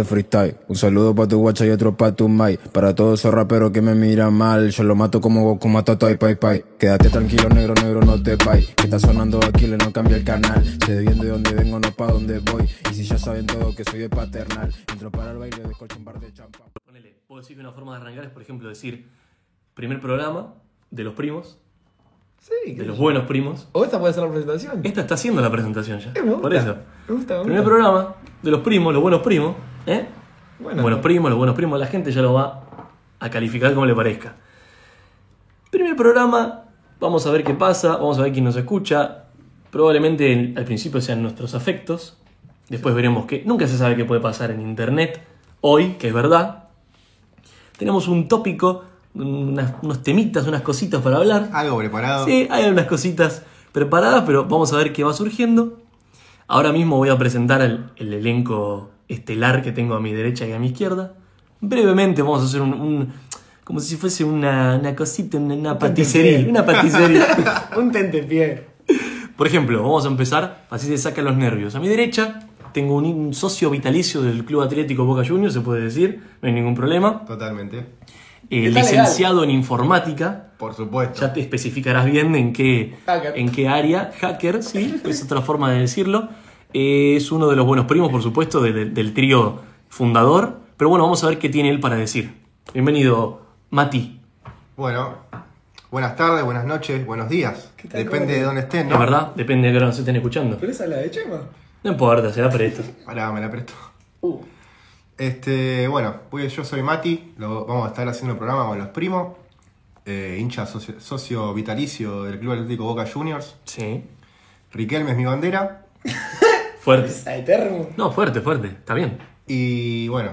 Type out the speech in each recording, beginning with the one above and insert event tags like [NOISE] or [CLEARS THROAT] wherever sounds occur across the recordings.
de freestyle. Un saludo para tu guacha y otro para tu mai. Para todos esos raperos que me miran mal, yo lo mato como Goku mato a Toy Pai Pai. Quédate tranquilo, negro, negro, no te pay. Que está sonando aquí, le no cambia el canal. Sé bien de dónde vengo, no pa' dónde voy. Y si ya saben todo que soy de paternal, entro para el baile, descorcho un par de champán. Ponele, puedo decir que una forma de arrancar es, por ejemplo, decir primer programa de los primos, Sí, de los buenos primos. O esta puede ser la presentación. Esta está haciendo la presentación ya. Eh, me gusta, Por eso. Me gusta, me Primer gusta. programa de los primos, los buenos primos. ¿Eh? Bueno, buenos primos, los buenos primos. La gente ya lo va a calificar como le parezca. Primer programa, vamos a ver qué pasa, vamos a ver quién nos escucha. Probablemente en- al principio sean nuestros afectos. Después veremos que nunca se sabe qué puede pasar en internet. Hoy, que es verdad. Tenemos un tópico, unas- unos temitas, unas cositas para hablar. Algo preparado. Sí, hay unas cositas preparadas, pero vamos a ver qué va surgiendo. Ahora mismo voy a presentar el, el elenco estelar que tengo a mi derecha y a mi izquierda. Brevemente vamos a hacer un... un- como si fuese una, una cosita, una, una paticería. Una paticería. [LAUGHS] un tentepié. Por ejemplo, vamos a empezar, así se sacan los nervios. A mi derecha tengo un, un socio vitalicio del Club Atlético Boca Juniors, se puede decir, no hay ningún problema. Totalmente. Eh, legal. licenciado en informática, Por supuesto. ya te especificarás bien en qué, Hacker. en qué área. Hacker, sí, es otra forma de decirlo. Es uno de los buenos primos, por supuesto, de- de- del trío fundador. Pero bueno, vamos a ver qué tiene él para decir. Bienvenido, Mati. Bueno, buenas tardes, buenas noches, buenos días. ¿Qué tal? Depende de dónde estén, La ¿no? verdad, depende de qué hora nos estén escuchando. ¿Pero esa es la de Chema? No importa, será para esto. Pará, me la presto. Uh. Este, bueno, pues yo soy Mati, lo- vamos a estar haciendo el programa con los primos, eh, hincha socio, socio vitalicio del Club Atlético Boca Juniors. Sí. Riquelme es mi bandera. [LAUGHS] Fuerte. Esa de termo. No, fuerte, fuerte. Está bien. Y bueno,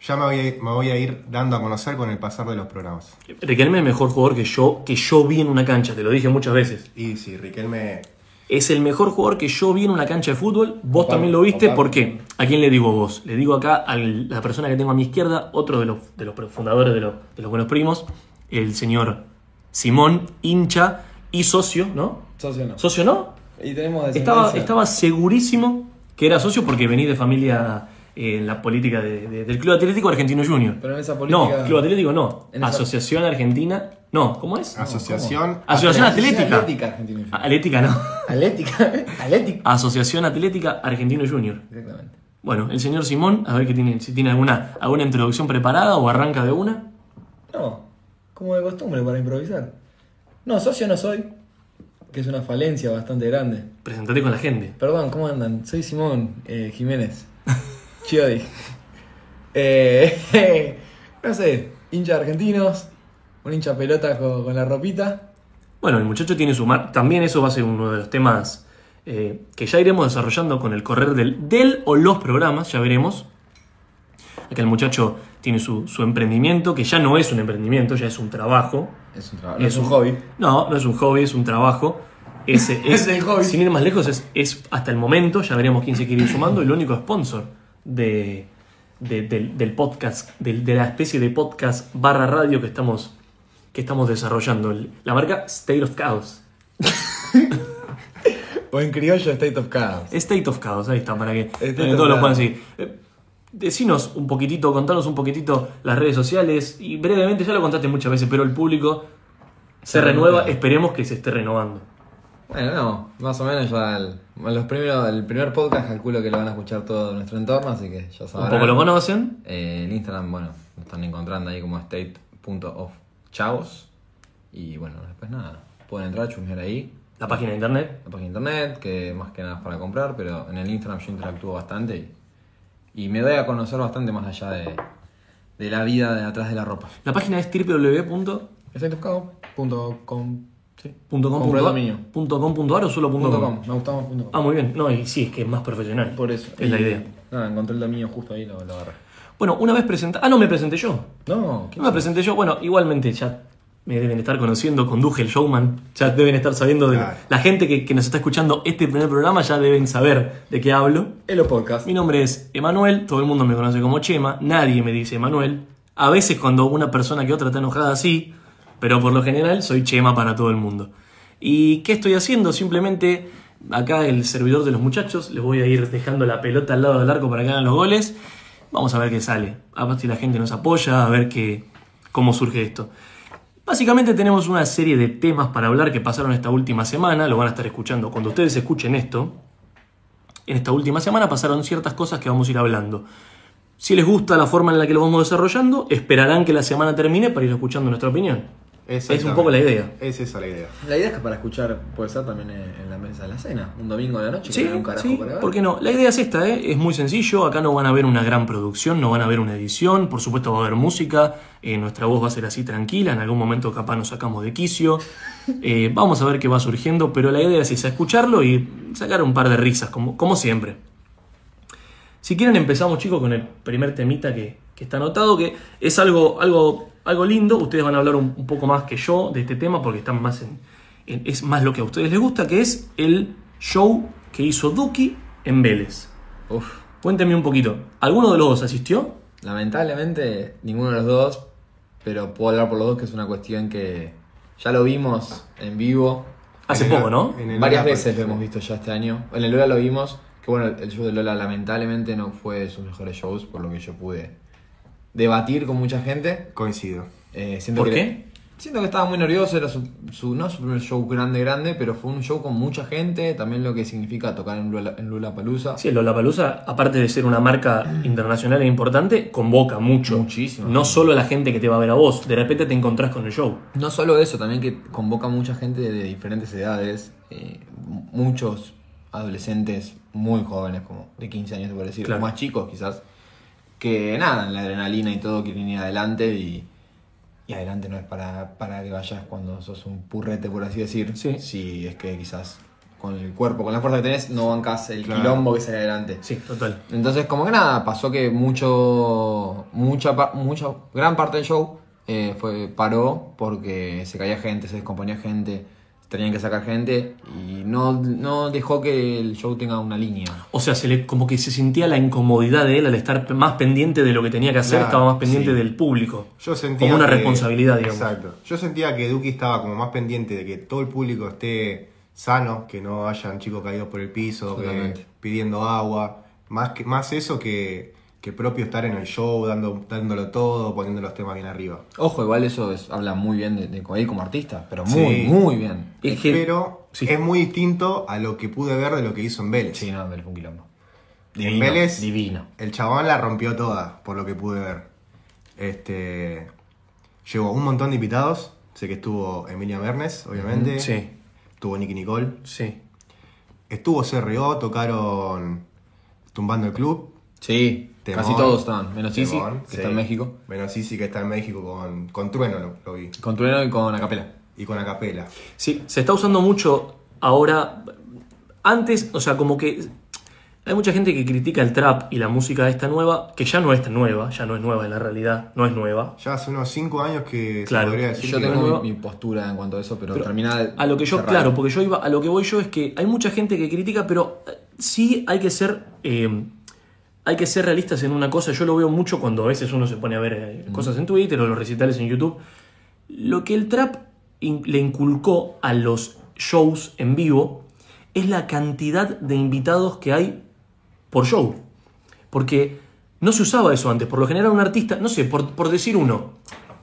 ya me voy, a, me voy a ir dando a conocer con el pasar de los programas. Riquelme es el mejor jugador que yo, que yo vi en una cancha, te lo dije muchas veces. Y sí, Riquelme, Es el mejor jugador que yo vi en una cancha de fútbol. Vos Opa, también lo viste. opa. ¿Por qué? ¿A quién le digo vos? Le digo acá a la persona que tengo a mi izquierda, otro de los, de los fundadores de, los- de los buenos primos, el señor Simón, hincha y socio, ¿no? Socio no. ¿Socio no? Y tenemos Estaba, estaba segurísimo que era socio porque venís de familia eh, en la política de- de- del Club Atlético Argentino Junior. Pero en esa política- No, Club Atlético no. En esa- Asociación Argentina. No, ¿cómo es? Asociación. Asociación Atlética. Atlética Argentina Junior. Atlética no. Atlética. [LAUGHS] Atlética. Asociación Atlética Argentino Junior. Exactamente. Bueno, el señor Simón, a ver qué tiene, si tiene alguna, alguna introducción preparada o arranca de una. No, como de costumbre para improvisar. No, socio no soy. Que es una falencia bastante grande. Presentate con la gente. Perdón, ¿cómo andan? Soy Simón eh, Jiménez. [LAUGHS] Chiodi. Eh, [LAUGHS] no sé, hincha de argentinos, un hincha pelota con, con la ropita. Bueno, el muchacho tiene su mar. También eso va a ser uno de los temas eh, que ya iremos desarrollando con el correr del, del o los programas, ya veremos. Acá el muchacho tiene su, su emprendimiento, que ya no es un emprendimiento, ya es un trabajo. Es un trabajo, no es un hobby. No, no es un hobby, es un trabajo. [LAUGHS] Es, Es el hobby. Sin ir más lejos, es, es hasta el momento, ya veremos quién se quiere ir sumando, el único sponsor de, de- del, del podcast, de la especie de podcast barra radio que estamos, que estamos desarrollando. La marca State of Chaos. [LAUGHS] O en criollo State of Chaos. State of Chaos, ahí está, para que, todos lo puedan seguir. Decinos un poquitito, contanos un poquitito las redes sociales y brevemente, ya lo contaste muchas veces, pero el público se, Se renueva, renueva. esperemos que se esté renovando. Bueno, no, más o menos ya el, los primeros, el primer podcast calculo que lo van a escuchar todo nuestro entorno, así que ya Un sabrán. poco lo conocen, Eh, en Instagram, bueno, lo están encontrando ahí como state.ofchavos. Y bueno, después nada, pueden entrar, chusmear ahí. la página de internet. La página de internet, que más que nada es para comprar, pero en el Instagram yo interactúo bastante y, y me doy a conocer bastante más allá de, de la vida de atrás de la ropa. La página es Stateofchavos.com sí. punto com Compré el punto- dominio. punto com punto ar o solo punto Punto com. com, me gustaba más punto com. Ah, muy bien. No, y sí, es que es más profesional. Por eso. Es la idea. Nada, encontré el dominio justo ahí, lo, lo agarré. Bueno, una vez presenté. Ah, no, me presenté yo. No, ¿qué No me presenté yo. Bueno, igualmente ya me deben estar conociendo. Conduje el showman. Ya deben estar sabiendo de. Claro. La gente que, que nos está escuchando este primer programa ya deben saber de qué hablo. Elo Podcast. Mi nombre es Emanuel. Todo el mundo me conoce como Chema. Nadie me dice Emanuel. A veces cuando una persona que otra está enojada, sí. Pero por lo general soy Chema para todo el mundo. ¿Y qué estoy haciendo? Simplemente acá el servidor de los muchachos, les voy a ir dejando la pelota al lado del arco para que hagan los goles. Vamos a ver qué sale. A ver si la gente nos apoya, a ver qué, cómo surge esto. Básicamente tenemos una serie de temas para hablar que pasaron esta última semana, lo van a estar escuchando cuando ustedes escuchen esto. En esta última semana pasaron ciertas cosas que vamos a ir hablando. Si les gusta la forma en la que lo vamos desarrollando, esperarán que la semana termine para ir escuchando nuestra opinión. Es un poco la idea. Es esa la idea. La idea es que para escuchar puede ser también en la mesa de la cena, un domingo de la noche. Sí, que un carajo sí, para ver. ¿por qué no? La idea es esta, ¿eh? es muy sencillo, acá no van a ver una gran producción, no van a ver una edición, por supuesto va a haber música, eh, nuestra voz va a ser así tranquila, en algún momento capaz nos sacamos de quicio, [LAUGHS] Eh, vamos a ver qué va surgiendo, pero la idea es esa, escucharlo y sacar un par de risas, como, como siempre. Si quieren empezamos chicos con el primer temita que, que está anotado, que es algo, algo, algo lindo, ustedes van a hablar un, un poco más que yo de este tema porque están más en, en- es más lo que a ustedes les gusta, que es el show que hizo Duki en Vélez. Uf. Cuéntenme un poquito, ¿alguno de los dos asistió? Lamentablemente, ninguno de los dos, pero puedo hablar por los dos que es una cuestión que ya lo vimos en vivo. Hace En el- poco, ¿no? en Varias veces lo hemos visto ya este año. En el Lola lo vimos, que bueno, el show de Lola lamentablemente no fue de sus mejores shows, por lo que yo pude debatir con mucha gente. Coincido. Eh, siento ¿Por que- qué? Siento que estaba muy nervioso, era su, su- no su primer show grande, grande, pero fue un show con mucha gente, también lo que significa tocar en Lula, en Lollapalooza. Sí, el Lollapalooza, aparte de ser una marca [CLEARS THROAT] internacional e importante, convoca mucho. Muchísimo. No solo a la gente que te va a ver a vos, de repente te encontrás con el show. No solo eso, también que convoca mucha gente de diferentes edades, eh, muchos adolescentes muy jóvenes, como de 15 años, puede decir, Claro. o más chicos quizás, que nada, la adrenalina y todo quieren ir adelante y, y adelante no es para, para que vayas cuando sos un purrete, por así decir, Sí. si es que quizás con el cuerpo, con la fuerza que tenés, no bancas el Claro. quilombo que sale adelante. Sí, total. Entonces, como que nada, pasó que mucho, mucha, mucha, gran parte del show eh, fue, paró porque se caía gente, se descomponía gente, tenían que sacar gente y no, no dejó que el show tenga una línea. O sea, se le, como que se sentía la incomodidad de él al estar más pendiente de lo que tenía que hacer, Claro, estaba más pendiente sí. del público. Yo sentía como una que- responsabilidad, digamos. Exacto. Yo sentía que Duki estaba como más pendiente de que todo el público esté sano, que no hayan chicos caídos por el piso, que- pidiendo agua. Más, que, más eso que, que propio estar en el show, dando, dándolo todo, poniendo los temas bien arriba. Ojo, igual eso es- habla muy bien de, de como artista, pero muy, Sí. muy bien. Es que- Pero sí. es muy distinto a lo que pude ver de lo que hizo en Vélez. Sí, no, Vélez fue un quilombo. En Vélez, Divino. el chabón la rompió toda, por lo que pude ver. Este. Llegó un montón de invitados. Sé que estuvo Emilia Mernes, obviamente. Sí, Estuvo Nicky Nicole. sí. Estuvo CRO, tocaron Tumbando el Club. Sí, Temón. casi todos estaban, menos Sisi, que sí. está en México. Menos Sisi, que está en México con, con Trueno, lo, lo vi. Con Trueno y con Acapela. Y con Acapela. Sí, se está usando mucho ahora. Antes, o sea, como que hay mucha gente que critica el trap y la música esta nueva, que ya no es tan nueva, ya no es nueva en la realidad, no es nueva. Ya hace unos 5 años que Claro. se podría decir Yo que tengo mi, mi postura en cuanto a eso, pero, Pero termina. A lo que yo, cerrado. claro, porque yo iba, a lo que voy yo es que hay mucha gente que critica, pero sí hay que ser, eh, hay que ser realistas en una cosa. Yo lo veo mucho cuando a veces uno se pone a ver eh, cosas en Twitter o los recitales en YouTube. Lo que el trap in- le inculcó a los shows en vivo es la cantidad de invitados que hay por show. Porque no se usaba eso antes. Por lo general un artista, no sé, por, por decir uno,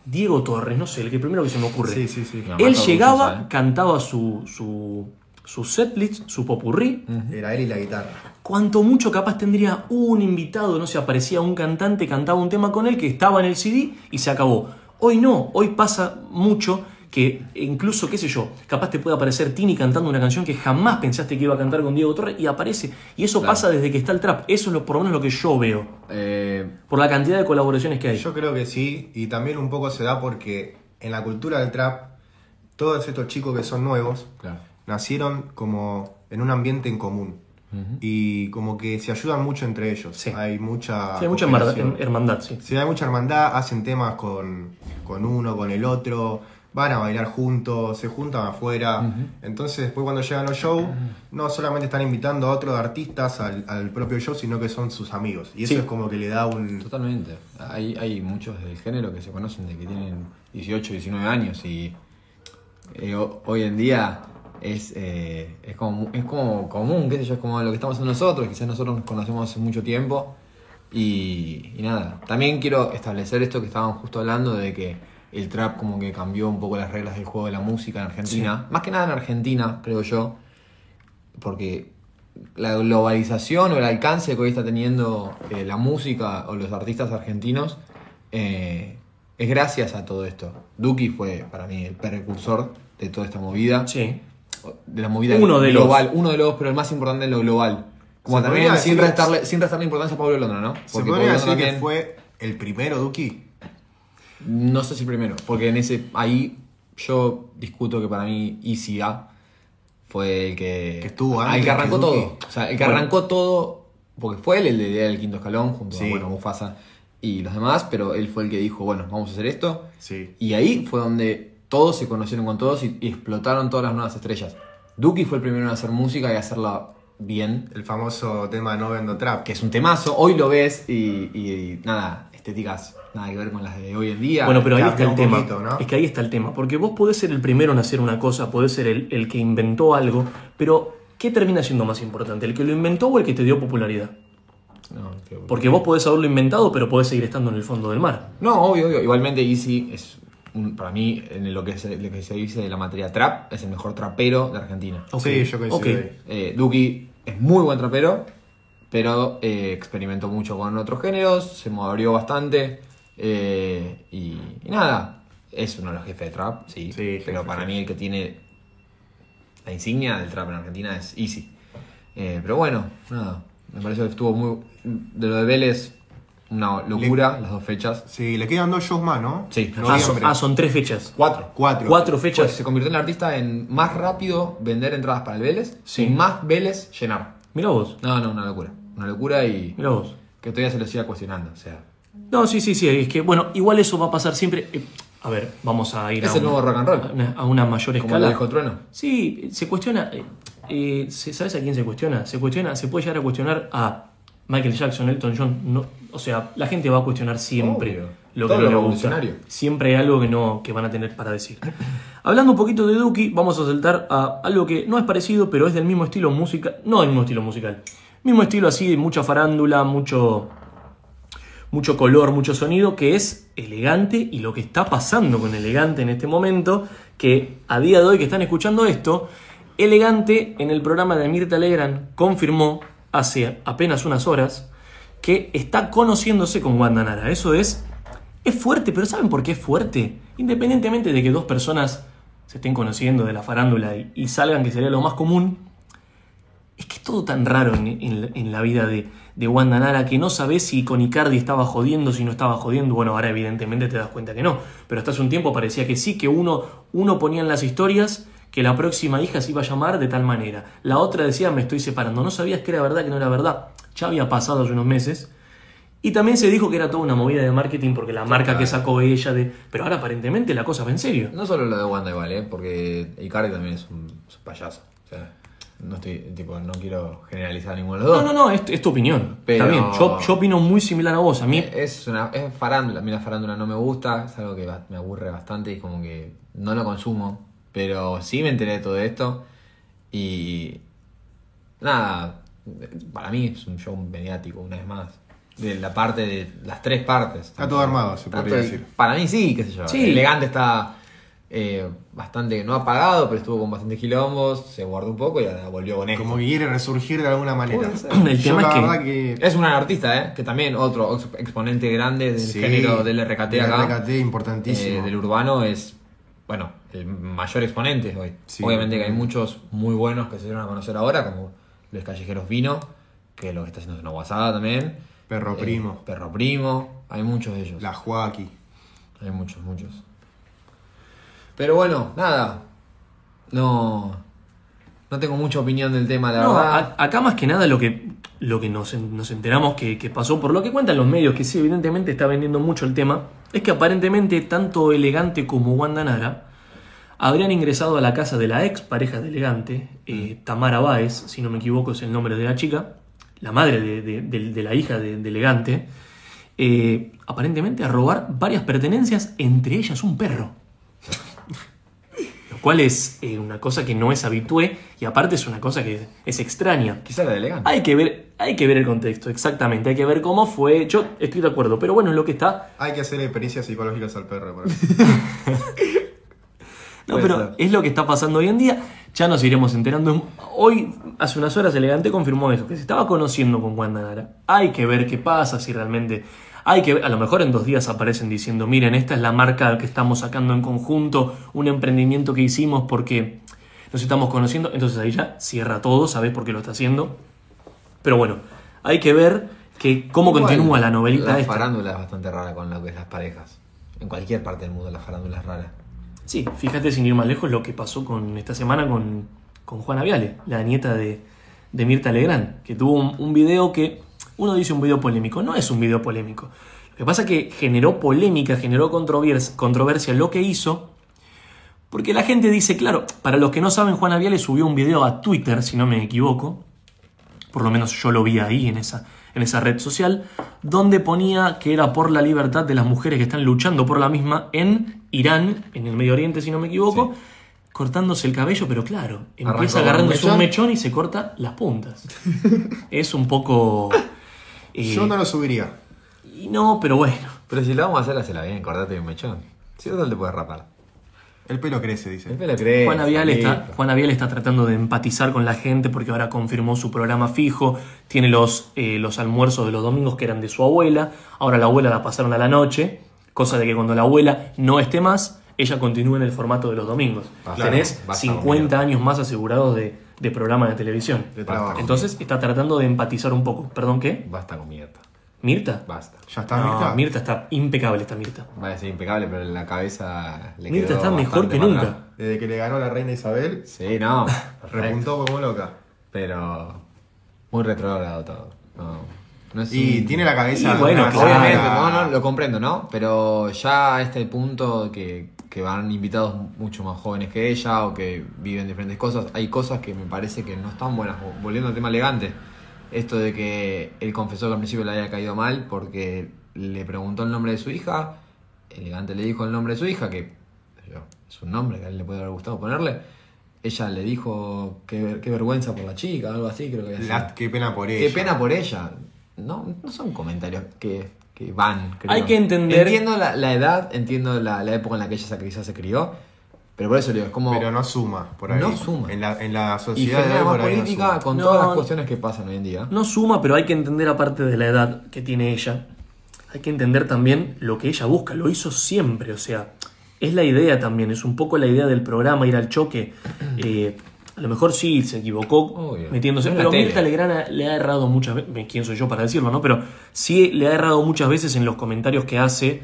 Diego Torres, no sé, el que primero que se me ocurre. Sí, sí, sí. Él llegaba, ¿eh? cantaba su, su, su setlist, su popurrí. Era él y la guitarra. Cuanto mucho capaz tendría un invitado, no sé, aparecía un cantante, cantaba un tema con él que estaba en el CD y se acabó. Hoy no, hoy pasa mucho que incluso, qué sé yo, capaz te puede aparecer Tini cantando una canción que jamás pensaste que iba a cantar con Diego Torres y aparece. Y eso Claro. pasa desde que está el trap. Eso es lo, por lo menos lo que yo veo. Eh, Por la cantidad de colaboraciones que hay. Yo creo que sí, y también un poco se da porque en la cultura del trap, todos estos chicos que son nuevos, claro. Nacieron como en un ambiente en común. Y como que se ayudan mucho entre ellos. Sí. Hay mucha. Sí, hay mucha hermandad, sí. Sí, hay mucha hermandad, hacen temas con, con uno, con el otro, van a bailar juntos, se juntan afuera. Entonces, después cuando llegan los shows, no solamente están invitando a otros artistas al, al propio show, sino que son sus amigos. Y eso Sí. es como que le da un. Totalmente. Hay, hay muchos del género que se conocen de que tienen 18, 19 años y eh, ho- hoy en día es, eh, es, como, es como común, qué sé yo, es como lo que estamos haciendo nosotros, quizás nosotros nos conocemos hace mucho tiempo Y, y nada, también quiero establecer esto que estaban justo hablando de que el trap como que cambió un poco las reglas del juego de la música en Argentina. Más que nada en Argentina, creo yo, porque la globalización o el alcance que hoy está teniendo eh, la música o los artistas argentinos eh, es gracias a todo esto. Duki fue para mí el precursor de toda esta movida. Sí. De la movida Uno de los. global. Uno de los, pero el más importante en lo global. Como Se también sin restarle, sin restarle importancia a Pablo Londra, ¿no? ¿Se podría decir que fue el primero Duki? No sé si primero, porque en ese ahí yo discuto que para mí Easy A fue el que, Que estuvo antes que arrancó que Duki. todo. O sea, el que Bueno. arrancó todo, porque fue él el de idea del quinto escalón junto Sí. a bueno, Mufasa y los demás, pero él fue el que dijo, bueno, vamos a hacer esto. Sí. Y ahí fue donde todos se conocieron con todos y, y explotaron todas las nuevas estrellas. Duki fue el primero en hacer música y hacerla bien, El famoso tema No Vendo Trap. que es un temazo. Hoy lo ves y, y nada, estéticas nada que ver con las de hoy en día. Bueno, pero ahí está el tema. poquito, ¿no? Es que ahí está el tema. Porque vos podés ser el primero en hacer una cosa, podés ser el, el que inventó algo, pero ¿qué termina siendo más importante? ¿El que lo inventó o el que te dio popularidad? No, que- Porque vos podés haberlo inventado, pero podés seguir estando en el fondo del mar. No, obvio, obvio. Igualmente Easy es, para mí, en lo que, se, lo que se dice de la materia trap, es el mejor trapero de Argentina. Ok, Sí, yo coincido ok. ahí. Eh, Duki es muy buen trapero, pero eh, experimentó mucho con otros géneros, se abrió bastante eh, y, y nada, es uno de los jefes de trap, sí, Sí, pero jefe, para jefe. mí el que tiene la insignia del trap en Argentina es Easy. Eh, pero bueno, nada, me parece que estuvo muy... De lo de Vélez, una locura, las dos fechas. Sí, le quedan dos shows más, ¿no? Sí. Ah, son, ah, son tres fechas. Cuatro. Cuatro. Cuatro Pues fechas. se convirtió en el artista en más rápido vender entradas para el Vélez Sí. y más Vélez llenar. Mira vos, No, no, una locura. Una locura y mira vos. que todavía se lo siga cuestionando. O sea, No, sí, sí, sí. Es que, bueno, igual eso va a pasar siempre. eh, a ver, vamos a ir Es a, el nuevo rock and roll. a una, a una mayor como escala. lo dijo Trueno. Sí, se cuestiona. eh, eh, se- ¿Sabes a quién se cuestiona? Se cuestiona, se puede llegar a cuestionar a Michael Jackson, Elton John. No, o sea, la gente va a cuestionar siempre Obvio. lo que Todo no lo le gusta. Siempre hay algo que no que van a tener para decir. Hablando un poquito de Duki, vamos a saltar a algo que no es parecido, pero es del mismo estilo musical. No del mismo estilo musical. Mismo estilo así, de mucha farándula, mucho mucho color, mucho sonido, que es elegante y lo que está pasando con elegante en este momento, que a día de hoy que están escuchando esto, elegante en el programa de Mirta Legrand confirmó hace apenas unas horas que está conociéndose con Wanda Nara. Eso es, es fuerte, pero ¿saben por qué es fuerte? Independientemente de que dos personas se estén conociendo de la farándula y, salgan, que sería lo más común, es que es todo tan raro en la vida de, de Wanda Nara que no sabes si con Icardi estaba jodiendo, si no estaba jodiendo. Bueno, ahora evidentemente te das cuenta que no. Pero hasta hace un tiempo parecía que sí, que uno, uno ponía en las historias que la próxima hija se iba a llamar de tal manera. La otra decía, me estoy separando. No sabías que era verdad, que no era verdad. Ya había pasado hace unos meses. Y también se dijo que era toda una movida de marketing porque la marca que sacó ella de... Pero ahora aparentemente la cosa va en serio. No solo lo de Wanda igual, ¿eh? porque Icardi también es un, es un payaso. O sea, no estoy, tipo, no quiero generalizar ninguno de los No, dos. no, no, es, es tu opinión. Pero- Está bien, yo, yo opino muy similar a vos. A mí Es una es farándula. A mí la farándula no me gusta, es algo que me aburre bastante y como que no lo consumo. Pero sí me enteré de todo esto y nada, para mí es un show mediático una vez más. De la parte de las tres partes. Está todo armado, se podría decir. Para mí sí, qué sé yo. Sí. Elegante está eh, bastante, no apagado, pero estuvo con bastantes quilombos, se guardó un poco y volvió con esto. Como que quiere resurgir de alguna manera. El Yo tema la es que-. Es un artista, ¿eh? Que también otro ex- exponente grande del Sí, género del RKT del acá. RKT importantísimo. eh, del urbano es, bueno, el mayor exponente hoy. Sí, Obviamente que hay muchos muy buenos que se dieron a conocer ahora, como Los Callejeros Vino, que lo que está haciendo es una guasada también. Perro Eh, Primo. Perro Primo, hay muchos de ellos. La Joaquí. Hay muchos, muchos. Pero bueno, nada. No. No tengo mucha opinión del tema, la No, verdad. a- acá más que nada lo que, lo que nos, nos enteramos que, que pasó, por lo que cuentan los medios, que sí, evidentemente está vendiendo mucho el tema, es que aparentemente tanto Elegante como Wanda Nara habrían ingresado a la casa de la ex pareja de Elegante, eh, Tamara Báez, si no me equivoco es el nombre de la chica, la madre de, de- de- de la hija de, de Elegante, eh, aparentemente a robar varias pertenencias, entre ellas un perro. Lo cual es eh, una cosa que no es habitué y aparte es una cosa que es extraña. Quizá era elegante. Hay que ver, hay que ver el contexto, exactamente, hay que ver cómo fue. Yo estoy de acuerdo, pero bueno, es lo que está. Hay que hacer experiencias psicológicas al perro. [LAUGHS] No, Puede pero ser. es lo que está pasando hoy en día. Ya nos iremos enterando. Hoy, hace unas horas, Elegante confirmó eso, que se estaba conociendo con Wanda Nara. Hay que ver qué pasa, si realmente. Hay que ver, a lo mejor en dos días aparecen diciendo, miren, esta es la marca que estamos sacando en conjunto, un emprendimiento que hicimos porque nos estamos conociendo. Entonces ahí ya cierra todo, sabes por qué lo está haciendo. Pero bueno, hay que ver que cómo Igual, continúa la novelita La esta. farándula es bastante rara con lo que es las parejas. En cualquier parte del mundo la farándula es rara. Sí, fíjate sin ir más lejos lo que pasó con esta semana con, con Juana Viale, la nieta de, de Mirta Legrand, que tuvo un, video que uno dice un video polémico, no es un video polémico. Lo que pasa es que generó polémica, generó controvers- controversia lo que hizo, porque la gente dice, claro, para los que no saben, Juana Viale subió un video a Twitter, si no me equivoco, por lo menos yo lo vi ahí en esa, en esa red social, donde ponía que era por la libertad de las mujeres que están luchando por la misma en Irán, en el Medio Oriente, si no me equivoco, cortándose el cabello, pero claro, empieza un agarrándose un mechón. mechón y se corta las puntas. [LAUGHS] es un poco... eh, Yo no lo subiría. y no, pero bueno. Pero si la vamos a hacer, hacela bien, cortate un mechón. Si no, te puedes rapar. El pelo crece, dice. El pelo crece. Juana Vial, está, listo. Juana Vial está tratando de empatizar con la gente porque ahora confirmó su programa fijo, tiene los, eh, los almuerzos de los domingos que eran de su abuela, ahora la abuela la pasaron a la noche, cosa de que cuando la abuela no esté más, ella continúa en el formato de los domingos. Basta, Tenés basta, 50 amigo. años más asegurados de, de programa de televisión. De trabajo. Entonces está tratando de empatizar un poco. ¿Perdón qué? Basta con Mirta. ¿Mirta? Basta. ¿Ya está, No, Mirta? Mirta está impecable, está Mirta. Va a ser impecable, pero en la cabeza le Mirta quedó está mejor que nunca. atrás. Desde que le ganó la reina Isabel, Sí, no. repuntó como loca. Pero muy retrógrado todo. No, no es Y un- tiene la cabeza. Y bueno. Obviamente, no, no, lo comprendo, ¿no? Pero ya a este punto que, que van invitados mucho más jóvenes que ella o que viven diferentes cosas, hay cosas que me parece que no están buenas. Volviendo al tema elegante, esto de que él confesó que al principio le había caído mal porque le preguntó el nombre de su hija, elegante le dijo el nombre de su hija, que es un nombre que a él le puede haber gustado ponerle. Ella le dijo qué, qué vergüenza por la chica, algo así, creo que había sido. La- qué pena por ella. Qué pena por ella. No, no son comentarios que, que van. creo. Hay que entender- Entiendo la, la edad, entiendo la, la época en la que ella se, quizás se crió, pero por eso digo, es como. Pero no suma por ahí. No suma. En la, en la y sociedad de hoy por ahí no política suma. con No, todas las cuestiones que pasan hoy en día. No suma, pero hay que entender aparte de la edad que tiene ella, hay que entender también lo que ella busca, lo hizo siempre, o sea, es la idea también, es un poco la idea del programa, ir al choque. [CLEARS THROAT] Eh, a lo mejor sí se equivocó Obvio. metiéndose, la pero. Mirta Legrand le ha errado muchas veces, quién soy yo para decirlo, ¿no? Pero sí le ha errado muchas veces en los comentarios que hace,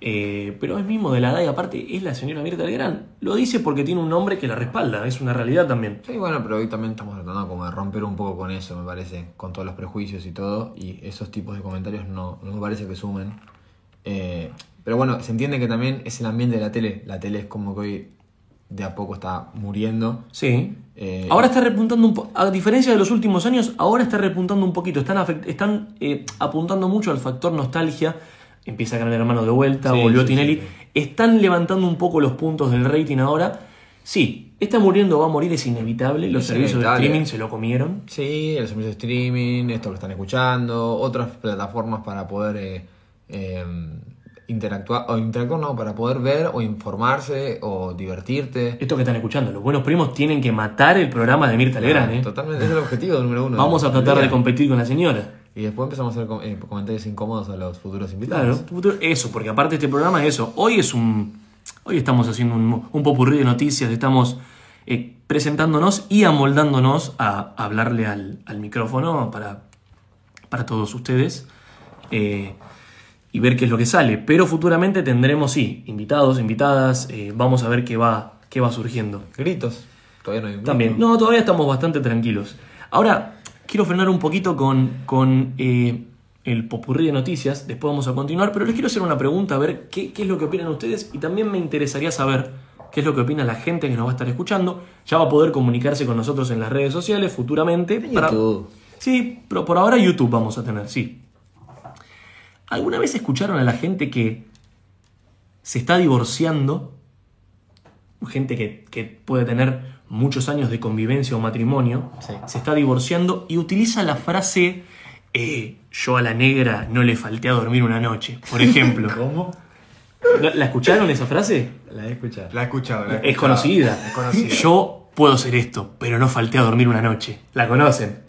eh, pero es mismo de la edad y aparte es la señora Mirta Legrand. Lo dice porque tiene un nombre que la respalda, es una realidad también. Sí, bueno, pero hoy también estamos tratando como de romper un poco con eso, me parece, con todos los prejuicios y todo, y esos tipos de comentarios no, no me parece que sumen. Eh, pero bueno, se entiende que también es el ambiente de la tele. La tele es como que hoy de a poco está muriendo. Sí. Eh, ahora está repuntando un poco, a diferencia de los últimos años, ahora está repuntando un poquito, están, están eh, apuntando mucho al factor nostalgia, empieza a ganar hermano de vuelta, Sí, volvió sí, Tinelli, están levantando un poco los puntos del rating ahora, sí, está muriendo, va a morir, es inevitable, los Es servicios inevitable. de streaming se lo comieron, Sí, el servicio de streaming, esto que están escuchando, otras plataformas para poder eh, eh, interactuar, o interactuar no, para poder ver o informarse o divertirte. esto que están escuchando, los buenos primos tienen que matar el programa de Mirta Legrand, ¿eh? Totalmente, es el objetivo número uno. Vamos a tratar de competir con la señora. Y después empezamos a hacer com- eh, comentarios incómodos a los futuros invitados. Claro, eso, porque aparte este programa es eso. Hoy es un. Hoy estamos haciendo un, un popurrí de noticias, estamos eh, presentándonos y amoldándonos a, hablarle al, al micrófono para, para todos ustedes eh, y ver qué es lo que sale. Pero futuramente tendremos, sí, invitados, invitadas, eh, vamos a ver qué va, qué va surgiendo. Gritos. Todavía no hay También. No, todavía estamos bastante tranquilos. Ahora, quiero frenar un poquito con, con eh, el popurrí de noticias. Después vamos a continuar. Pero les quiero hacer una pregunta, a ver qué, qué es lo que opinan ustedes. Y también me interesaría saber qué es lo que opina la gente que nos va a estar escuchando. Ya va a poder comunicarse con nosotros en las redes sociales futuramente. En para- YouTube. Sí, pero por ahora YouTube vamos a tener, sí. ¿Alguna vez escucharon a la gente que se está divorciando gente que, que puede tener muchos años de convivencia o matrimonio, Sí. se está divorciando y utiliza la frase eh, yo a la negra no le falté a dormir una noche, por ejemplo. [LAUGHS] ¿Cómo? ¿La la escucharon esa frase? La he escuchado. La he escuchado. la he Es escuchado. conocida. Es conocida. Yo puedo ser esto, pero no falté a dormir una noche. ¿La conocen?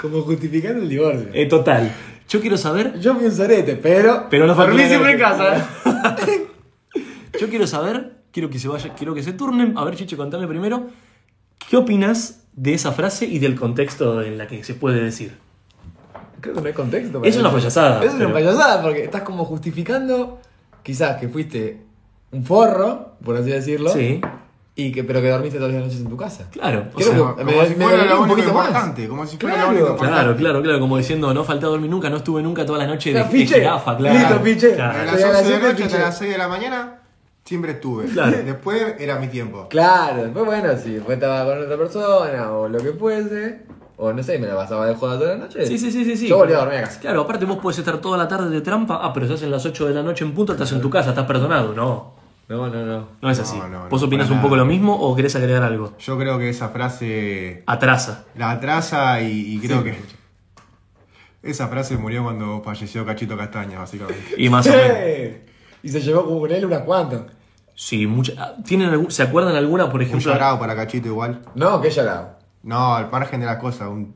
Como justificando el divorcio. Eh, total. Yo quiero saber, Yo fui un sorete, pero. pero no falté siempre en casa. [LAUGHS] Yo quiero saber, quiero que se vaya, quiero que se turnen. A ver, Chiche, contame primero. ¿Qué opinas de esa frase y del contexto en la que se puede decir? Creo que no hay contexto. para Es una eso. payasada, Es una pero- payasada porque estás como justificando quizás que fuiste un forro, por así decirlo. Sí, Y que, pero que dormiste todas las noches en tu casa. claro. o Creo sea, Como, que- como me- si me fuera lo un único importante. Como si fuera Claro. lo único. Claro, claro, claro, como diciendo, no falté a dormir nunca, no estuve nunca toda la noche de, de jirafa, claro. Listo, piche. Claro. A las ya, 11 de la noche hasta las 6 de la mañana siempre estuve. Claro. [LAUGHS] Después era mi tiempo. Claro, después bueno, si después estaba con otra persona o lo que fuese, o no sé, me la pasaba de joda toda la noche. Sí, sí, sí, sí, sí. Yo volví a dormir a casa. Claro, aparte vos podés estar toda la tarde de trampa, ah, pero si hacen las 8 de la noche en punto, estás en tu casa, estás perdonado. No, No, no, no. no es así. No, no, ¿Vos no, opinás un poco lo mismo o querés agregar algo? Yo creo que esa frase Atrasa. la atrasa y, y creo que esa frase murió cuando falleció Cachito Castaña, básicamente. Y más o menos. [LAUGHS] Y se llevó con él unas cuantas. Sí, mucha- ¿tienen algún- ¿Se acuerdan alguna, por Un ejemplo? llorado para Cachito igual. No, que llorado. No, al margen de las cosas, un,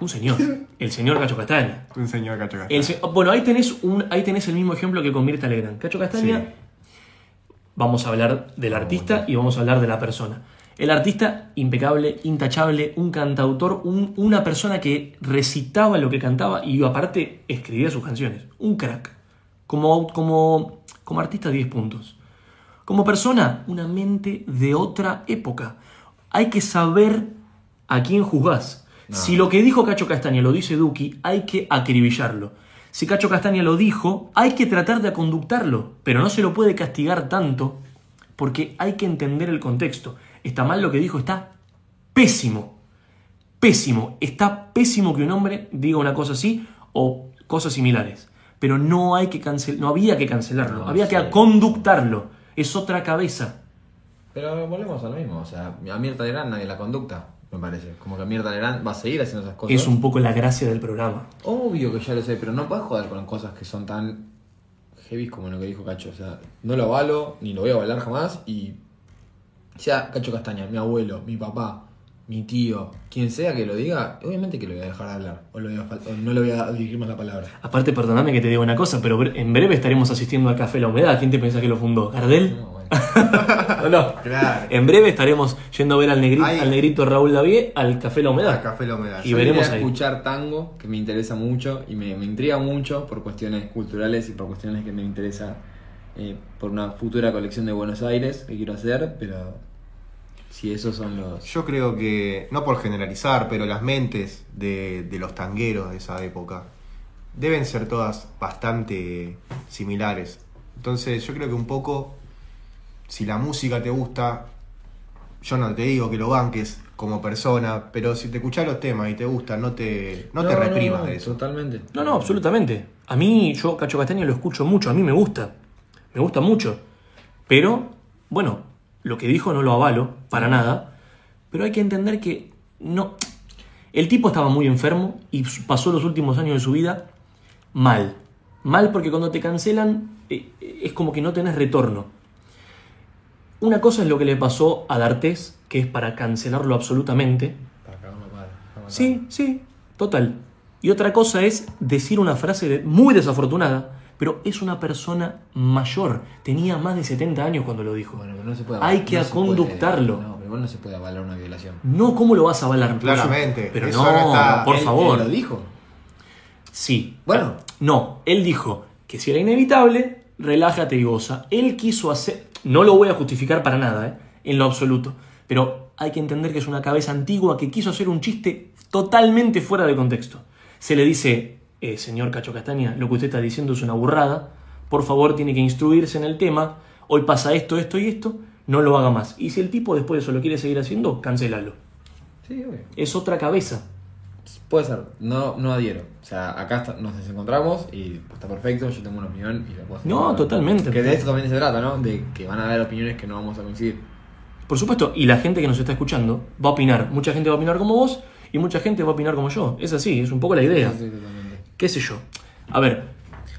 Un señor, el señor Cacho Castaña. un señor Cacho Castaña. El se- bueno, ahí tenés, un, ahí tenés el mismo ejemplo que con Mirta Legrand. Cacho Castaña, Sí. vamos a hablar del artista y vamos a hablar de la persona. El artista, impecable, intachable, un cantautor, un- una persona que recitaba lo que cantaba y aparte escribía sus canciones. Un crack. Como, como, como artista, 10 puntos. Como persona, una mente de otra época. Hay que saber a quién juzgás. Si lo que dijo Cacho Castaña lo dice Duki, hay que acribillarlo. Si Cacho Castaña lo dijo, hay que tratar de aconductarlo, pero no se lo puede castigar tanto porque hay que entender el contexto. Está mal lo que dijo, está pésimo. Pésimo. Está pésimo que un hombre diga una cosa así o cosas similares. Pero no hay que cancel no había que cancelarlo, No, había sí. que conductarlo. Es otra cabeza. Pero volvemos a lo mismo. O sea, a Mirta Legrand nadie la conducta, me parece. Como que Mirta Legrand va a seguir haciendo esas cosas. Es un poco la gracia del programa. Obvio que ya lo sé, pero no puedes joder con cosas que son tan heavy como lo que dijo Cacho. O sea, no lo avalo, ni lo voy a avalar jamás. Y sea Cacho Castaña, mi abuelo, mi papá, mi tío, quien sea que lo diga, obviamente que lo voy a dejar de hablar. O, lo voy a o no le voy a dirigir más la palabra. Aparte, perdóname que te diga una cosa, pero en breve estaremos asistiendo al Café La Humedad. ¿Quién te piensa que lo fundó? ¿Gardel? No, bueno. [LAUGHS] ¿O no? Claro. En breve estaremos yendo a ver al, negri- Ay. al negrito Raúl Davier al Café La Humedad. Al Café La Humedad. Y Yo veremos ahí. escuchar tango, que me interesa mucho y me, me intriga mucho por cuestiones culturales y por cuestiones que me interesa eh, por una futura colección de Buenos Aires que quiero hacer, pero si esos son los... Yo creo que, no por generalizar, pero las mentes de, de los tangueros de esa época deben ser todas bastante similares. Entonces yo creo que un poco, si la música te gusta, yo no te digo que lo banques como persona, pero si te escuchas los temas y te gusta, no te, no te reprimas no, de eso. Totalmente. No, no, absolutamente. A mí, yo Cacho Castaña lo escucho mucho, a mí me gusta. Me gusta mucho. Pero, bueno, lo que dijo no lo avalo, para nada. Pero hay que entender que no. El tipo estaba muy enfermo y pasó los últimos años de su vida mal. Mal porque cuando te cancelan eh, es como que no tenés retorno. Una cosa es lo que le pasó a D'Artés, que es para cancelarlo absolutamente. Para para. Sí, sí, total. Y otra cosa es decir una frase muy desafortunada, pero es una persona mayor. Tenía más de 70 años cuando lo dijo. Bueno, pero no se puede Hay que no puede- no, pero igual no se puede avalar una violación. No, ¿cómo lo vas a avalar? Claramente, Pero eso no, no está- por Él- favor. él lo dijo. Sí. Bueno. No, él dijo que si era inevitable, relájate y goza. Él quiso hacer... No lo voy a justificar para nada, ¿eh? en lo absoluto. Pero hay que entender que es una cabeza antigua que quiso hacer un chiste totalmente fuera de contexto. Se le dice, eh, señor Cacho Castaña, lo que usted está diciendo es una burrada. Por favor, tiene que instruirse en el tema. Hoy pasa esto, esto y esto. No lo haga más. Y si el tipo después de eso lo quiere seguir haciendo, cancélalo. Sí, obvio. Es otra cabeza. Puede ser, no, no adhiero. O sea, acá está- nos desencontramos y está perfecto, yo tengo una opinión y la puedo hacer. No, totalmente. Que de esto también se trata, ¿no? De que van a haber opiniones que no vamos a coincidir. Por supuesto, y la gente que nos está escuchando va a opinar. Mucha gente va a opinar como vos y mucha gente va a opinar como yo. Es así, es un poco la idea. Sí, totalmente. ¿Qué sé yo? A ver,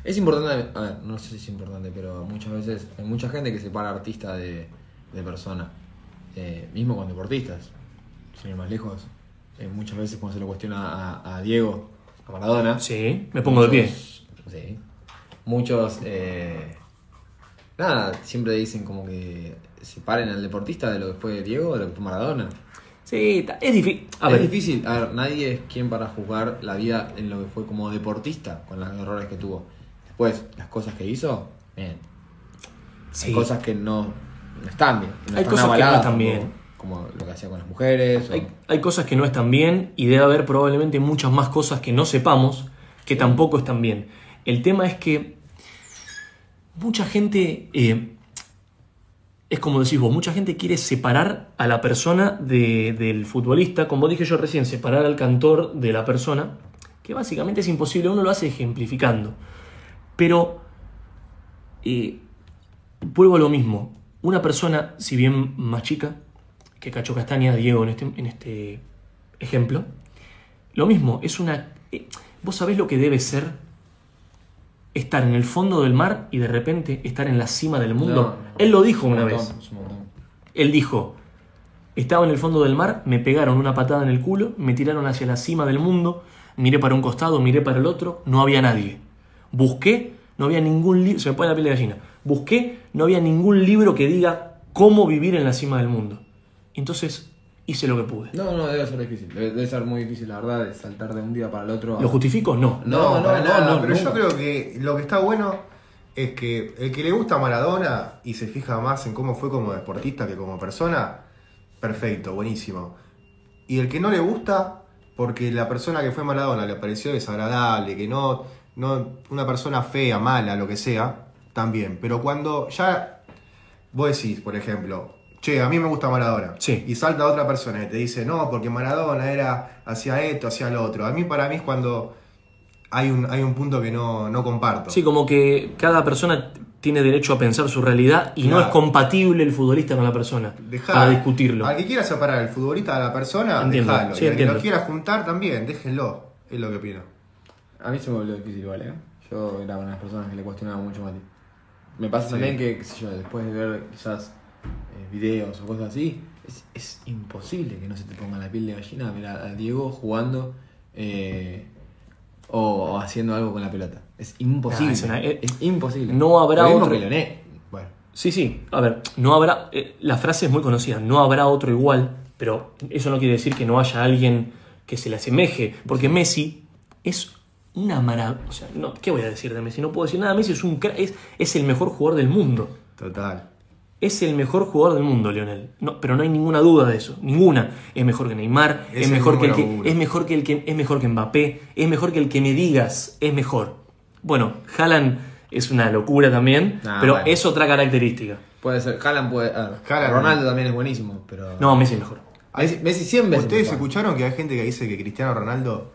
Es importante, a ver, no sé si es importante, pero muchas veces hay mucha gente que separa artista de, de persona. Eh, mismo con deportistas, sin ir más lejos. eh, muchas veces cuando se le cuestiona a, a Diego, a Maradona. sí, me pongo de pie. muchos- Sí. Muchos, eh, nada, siempre dicen como que separen al deportista de lo que fue Diego de lo que fue Maradona. Sí, es difícil. A es ver, difícil, a ver, nadie es quien para juzgar la vida en lo que fue como deportista, con los errores que tuvo. Después, las cosas que hizo, bien. sí. Hay cosas que no, no están bien. no Hay están cosas que no están bien. Como lo que hacía con las mujeres. o- Hay, hay cosas que no están bien y debe haber probablemente muchas más cosas que no sepamos que tampoco están bien. El tema es que mucha gente, eh, es como decís vos, mucha gente quiere separar a la persona de- del futbolista, como dije yo recién, separar al cantor de la persona, que básicamente es imposible, uno lo hace ejemplificando. Pero, eh, vuelvo a lo mismo, una persona, si bien más chica, que Cacho Castaña, Diego en este, en este ejemplo, lo mismo, es una... eh, ¿Vos sabés lo que debe ser estar en el fondo del mar y de repente estar en la cima del mundo? No. Él lo dijo Un una montón, vez. un. Él dijo, estaba en el fondo del mar, me pegaron una patada en el culo, me tiraron hacia la cima del mundo, miré para un costado, miré para el otro, no había nadie. Busqué, no había ningún libro, se me pone la piel de gallina, busqué, no había ningún libro que diga cómo vivir en la cima del mundo. Entonces hice lo que pude. No, no, debe ser difícil. Debe, debe ser muy difícil, la verdad, de saltar de un día para el otro. a- ¿Lo justifico? No. No, no, no, nada, no, pero nunca. yo creo que lo que está bueno es que el que le gusta a Maradona y se fija más en cómo fue como deportista que como persona, perfecto, buenísimo. Y el que no le gusta, porque la persona que fue Maradona le pareció desagradable, que no, no, una persona fea, mala, lo que sea, también. Pero cuando ya vos decís, por ejemplo, che, a mí me gusta Maradona. Sí. Y salta otra persona y te dice, no, porque Maradona era hacia esto, hacia lo otro. A mí, para mí es cuando hay un, hay un punto que no, no comparto. Sí, como que cada persona tiene derecho a pensar su realidad y no es compatible el futbolista con la persona Dejá- para discutirlo. Al que quiera separar al futbolista de la persona, Entiendo, déjalo. sí, y al que lo quiera juntar también, déjenlo. Es lo que opino. A mí se me volvió difícil igual, ¿eh? Yo era una de las personas que le cuestionaba mucho a Mati. Me pasa también que, qué sé yo, después de ver quizás eh, videos o cosas así, es, es imposible que no se te ponga la piel de gallina ver a, a Diego jugando eh, o, o haciendo algo con la pelota. Es imposible. Ah, es una- es imposible. no habrá otro- que Leoné. Bueno, Sí, sí. A ver, no habrá. eh, la frase es muy conocida. No habrá otro igual. Pero eso no quiere decir que no haya alguien que se le asemeje. Porque Messi es una maravilla. O sea, no, ¿qué voy a decir de Messi? No puedo decir nada. Messi es un es, es el mejor jugador del mundo. Total. Es el mejor jugador del mundo, Lionel. No, pero no hay ninguna duda de eso. Ninguna. Es mejor que Neymar. Es mejor que el que, uno. es mejor que el que es mejor que Mbappé. Es mejor que el que me digas. Es mejor. Bueno, Haaland es una locura también. Ah, pero bueno. es otra característica. puede ser. Haaland puede. a ver, Haaland- Ronaldo también es buenísimo, pero. No, Messi es mejor. Messi, Messi 100 veces. Ustedes mejor. escucharon que hay gente que dice que Cristiano Ronaldo,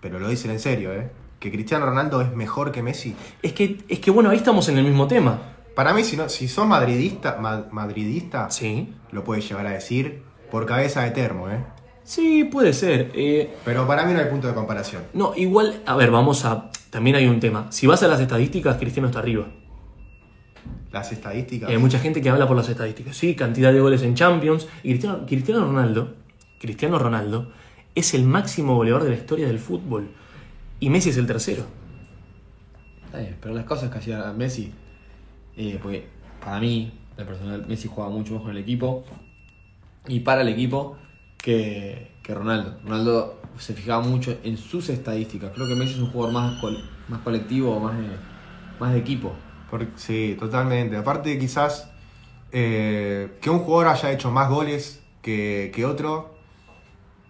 pero lo dicen en serio, ¿eh? Que Cristiano Ronaldo es mejor que Messi. Es que, es que bueno, ahí estamos en el mismo tema. Para mí, si, no, si sos madridista, ma- madridista Sí. lo puedes llegar a decir por cabeza de termo, ¿eh? Sí, puede ser. Eh, Pero para mí no hay punto de comparación. no, igual, a ver, vamos a. También hay un tema. Si vas a las estadísticas, Cristiano está arriba. Las estadísticas. Hay mucha gente que habla por las estadísticas. Sí, cantidad de goles en Champions. Y Cristiano, Cristiano Ronaldo, Cristiano Ronaldo, es el máximo goleador de la historia del fútbol. Y Messi es el tercero. Está bien, pero las cosas que hacía Messi, eh, porque para mí, la personal, Messi jugaba mucho con el equipo y para el equipo que, que Ronaldo. Ronaldo se fijaba mucho en sus estadísticas. Creo que Messi es un jugador más, más colectivo, más de, más de equipo. Sí, totalmente. Aparte, quizás eh, que un jugador haya hecho más goles que, que otro,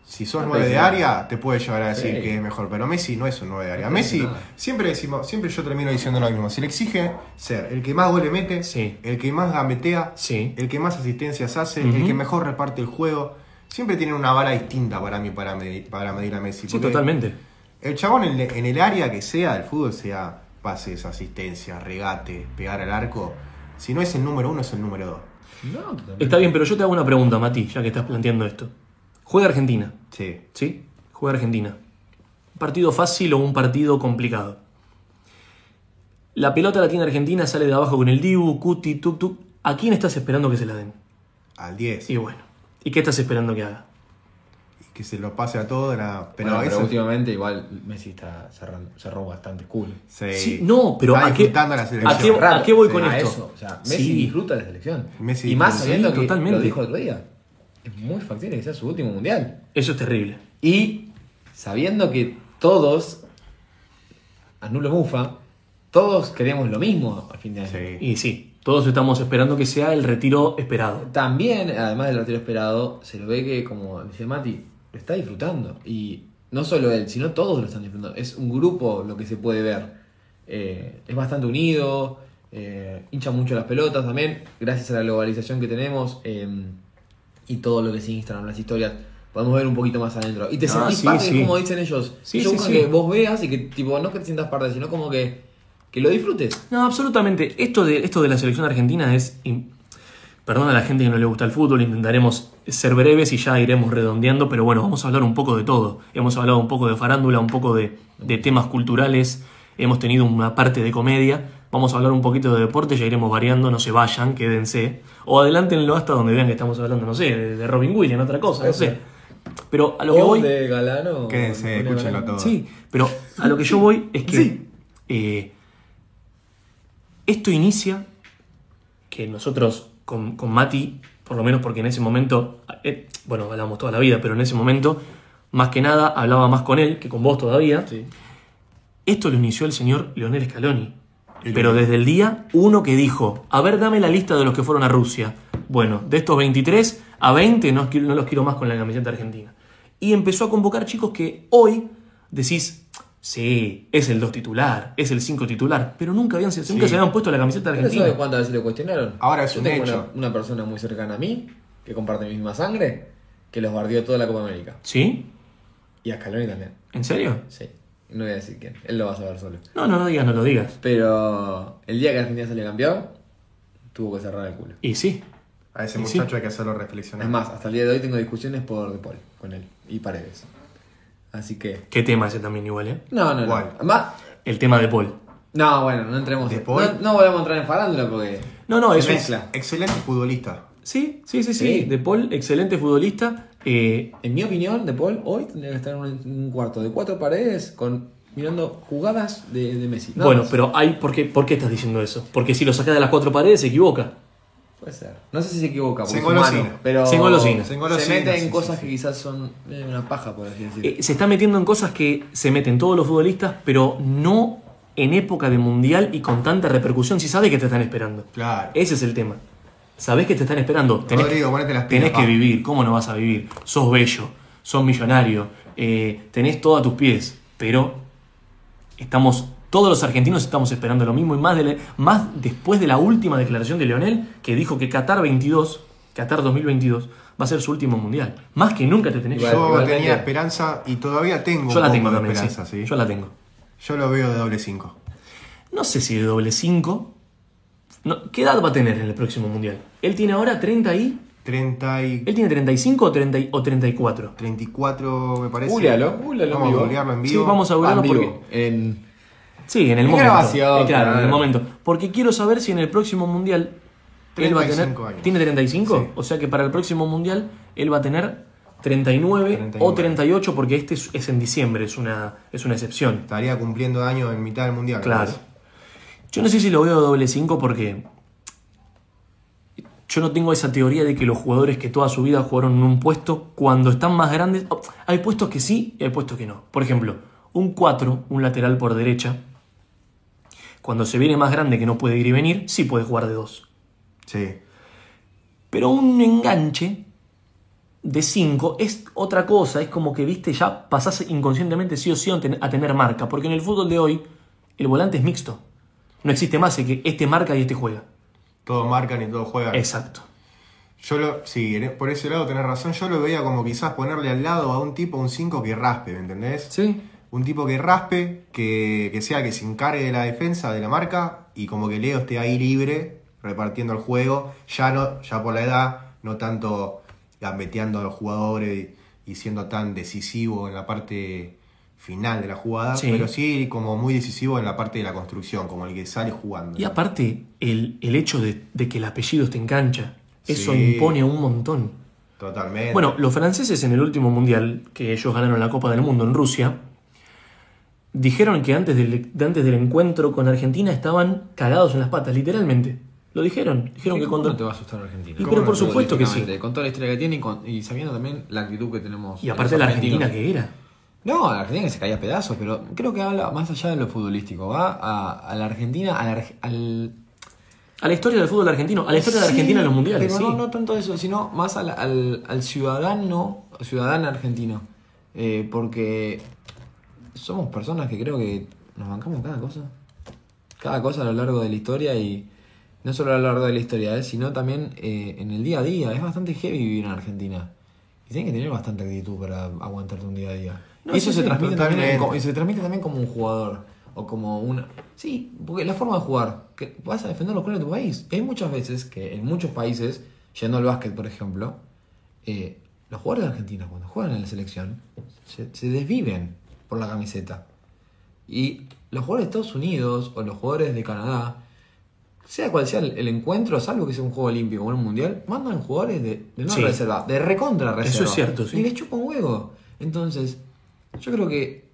si sos No 9 de área, te puede llegar a decir Sí. que es mejor. Pero Messi no es un 9 de área. No Messi, nada. siempre decimos, siempre yo termino diciendo lo mismo. Se le exige ser el que más goles mete, Sí. el que más gambetea, Sí. el que más asistencias hace, el que mejor reparte el juego. Siempre tienen una vara distinta para mí para medir, para medir a Messi. Sí, totalmente. El chabón en, en el área que sea del fútbol, sea pases, asistencia, regate, pegar al arco, si no es el número uno, es el número dos. No. Está bien, pero yo te hago una pregunta, Mati, ya que estás planteando esto. Juega Argentina, Sí. ¿sí? Juega Argentina. ¿Un partido fácil o un partido complicado? La pelota la tiene Argentina, sale de abajo con el Dibu, Cuti, Tuk Tuk. ¿A quién estás esperando que se la den? Al 10. Y bueno, ¿y qué estás esperando que haga? Y que se lo pase a todo. Era... Pero Bueno, pero eso. últimamente igual Messi está cerrando, cerró bastante cool. Sí. Sí, no, pero Está ¿a qué, la a selección. qué- a qué voy Sí, con a esto? eso, o sea, Messi Sí. disfruta de la selección. Messi y más disfruta. sabiendo Sí, que totalmente. lo dijo el otro día. Es muy factible que sea su último mundial. Eso es terrible. Y sabiendo que todos, anulo Mufa, todos queremos lo mismo al fin de año. Sí. Y sí, todos estamos esperando que sea el retiro esperado. También, además del retiro esperado, se lo ve que, como dice Mati, lo está disfrutando. Y no solo él, sino todos lo están disfrutando. Es un grupo lo que se puede ver. Eh, es bastante unido, eh, hincha mucho las pelotas también, gracias a la globalización que tenemos eh, y todo lo que es Instagram, las historias. Podemos ver un poquito más adentro. Y te Ah, sentís sí, parte, sí. como dicen ellos. Sí, sí. que vos veas y que, tipo, no que te sientas parte, sino como que, que lo disfrutes. No, absolutamente. Esto de, esto de la selección argentina es. Perdón a la gente que no le gusta el fútbol, intentaremos ser breves y ya iremos redondeando, pero bueno, vamos a hablar un poco de todo. Hemos hablado un poco de farándula, un poco de, de temas culturales, hemos tenido una parte de comedia, vamos a hablar un poquito de deporte, ya iremos variando, no se vayan, quédense. O adelántenlo hasta donde vean que estamos hablando, no sé, de, Robin Williams, otra cosa, no sé. Pero a lo que O voy. de Galano. Quédense, escúchenlo Galano. todo. Sí, pero a lo que yo voy es que Sí. eh, esto inicia que nosotros con, con Mati, por lo menos porque en ese momento, eh, bueno, hablamos toda la vida, pero en ese momento, más que nada, hablaba más con él que con vos todavía. Sí. Esto lo inició el señor Leonel Scaloni. Pero desde el día uno que dijo, a ver, dame la lista de los que fueron a Rusia. Bueno, de estos 23, a 20 no, no los quiero más con la camiseta argentina. Y empezó a convocar chicos que hoy decís, sí, es el 2 titular, es el 5 titular, pero nunca, habían, nunca se habían puesto la camiseta ¿Pero argentina. ¿Sabes cuántas veces lo cuestionaron? Ahora es Yo un tengo hecho. Una, una persona muy cercana a mí, que comparte mi misma sangre, que los bardió toda la Copa América. ¿Sí? Y a Scaloni también. ¿En serio? Sí. No voy a decir quién. Él lo va a saber solo. No, no, no digas, no lo digas. Pero el día que Argentina salió campeón, tuvo que cerrar el culo. Y sí. A ese Y sí. muchacho hay que hacerlo reflexionar. Es más, hasta el día de hoy tengo discusiones por De Paul con él y Paredes. Así que. Qué tema ese también igual, ¿eh? No, no, no. Además, El tema de Paul. no, bueno, no entremos. ¿De en- Paul? No, no volvemos a entrar en farándula porque. No, no, es- mezcla. Excelente futbolista. Sí, sí, sí, sí. Sí. De Paul, excelente futbolista. Eh, En mi opinión, De Paul hoy tendría que estar en un, cuarto de cuatro paredes con mirando jugadas de, de Messi. Nada bueno, más. pero hay, ¿por qué, ¿por qué estás diciendo eso? Porque si lo sacas de las cuatro paredes se equivoca. Puede ser. No sé si se equivoca, porque Se es humano, engolosina. pero Se engolosina. Se engolosina, mete en sí, cosas sí. que quizás son eh, una paja, por así decirlo. Eh, se está metiendo en cosas que se meten todos los futbolistas, pero no en época de mundial y con tanta repercusión si sabes que te están esperando. Claro. Ese es el tema. Sabés que te están esperando. Tenés, Rodrigo, ponete las pilas, tenés que vivir. ¿Cómo no vas a vivir? Sos bello, sos millonario, eh, tenés todo a tus pies, pero estamos, todos los argentinos estamos esperando lo mismo y más, de la- más después de la última declaración de Leonel que dijo que Qatar 22, Qatar 2022 va a ser su último mundial. Más que nunca te tenés que Yo tenía esperanza y todavía tengo Yo la tengo sí. Yo la tengo. Yo lo veo de doble 5. No sé si de doble 5. No, ¿Qué edad va a tener en el próximo mundial? Él tiene ahora 30 y. 30 y ¿Él tiene 35 o, 30 y- o 34? 34 me parece. Googlealo, googlealo en Vamos a vivo. googlearlo en Sí, vivo. vamos a Ah, en hablarlo vivo, porque. en- Sí, en el En momento. grabación, Eh, claro, en el momento. Porque quiero saber si en el próximo mundial. Él va a tener. 35 años. ¿Tiene 35? Sí. O sea que para el próximo mundial él va a tener 39 o 39. 38 porque este es, es en diciembre, es una, es una excepción. Estaría cumpliendo años en mitad del mundial. me Claro. parece. Yo no sé si lo veo doble 5 porque yo no tengo esa teoría de que los jugadores que toda su vida jugaron en un puesto, cuando están más grandes, oh, hay puestos que sí y hay puestos que no. Por ejemplo, un 4, un lateral por derecha, cuando se viene más grande que no puede ir y venir, sí puede jugar de dos. Sí. Pero un enganche de 5 es otra cosa, es como que, viste, ya pasás inconscientemente sí o sí a tener marca, porque en el fútbol de hoy el volante es mixto. No existe más el que este marca y este juega. Todos marcan y todos juegan. Exacto. Yo lo, sí, en- por ese lado tenés razón. Yo lo veía como quizás ponerle al lado a un tipo, un 5 que raspe, ¿me entendés? Sí. Un tipo que raspe, que, que sea que se encargue de la defensa, de la marca, y como que Leo esté ahí libre, repartiendo el juego, ya no, ya por la edad, no tanto gambeteando a los jugadores y siendo tan decisivo en la parte final de la jugada, Sí. pero sí como muy decisivo en la parte de la construcción, como el que sale jugando. Y aparte, el, el hecho de, de que el apellido esté en cancha, eso Sí. impone un montón. Totalmente. Bueno, los franceses en el último mundial, que ellos ganaron la Copa del Mundo en Rusia, dijeron que antes del, de antes del encuentro con Argentina estaban cagados en las patas, literalmente. Lo dijeron. Dijeron que ¿Cómo cuando... no te va a asustar Argentina? Y ¿Cómo pero no por supuesto que sí. Con toda la historia que tiene y, con- y sabiendo también la actitud que tenemos. Y aparte la Argentina que era. No, la Argentina que se caía a pedazos, pero creo que habla más allá de lo futbolístico. Va a, a la Argentina, a la al. A la historia del fútbol argentino, a la historia de Sí, Argentina en los mundiales, Pero sí. no, no tanto eso, sino más al, al, al ciudadano, ciudadano argentino. Eh, porque somos personas que creo que nos bancamos cada cosa. Cada cosa a lo largo de la historia y no solo a lo largo de la historia, eh, sino también eh, en el día a día. Es bastante heavy vivir en Argentina. Y tienes que tener bastante actitud para aguantarte un día a día. No, y eso sí, se, sí, transmite también, como- y se transmite también como un jugador. O como una. Sí, porque la forma de jugar. Que vas a defender los colores de tu país. Hay muchas veces que en muchos países, yendo al básquet, por ejemplo, eh, los jugadores de Argentina, cuando juegan en la selección, se, se desviven por la camiseta. Y los jugadores de Estados Unidos o los jugadores de Canadá, sea cual sea el, el encuentro, salvo que sea un juego olímpico o un mundial, mandan jugadores de, de no Sí. reserva, de recontra reserva. es cierto, sí. Y les chupa un huevo. Entonces, yo creo que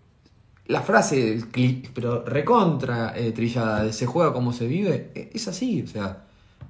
la frase, pero recontra eh, trillada, de se juega como se vive, eh, es así, o sea.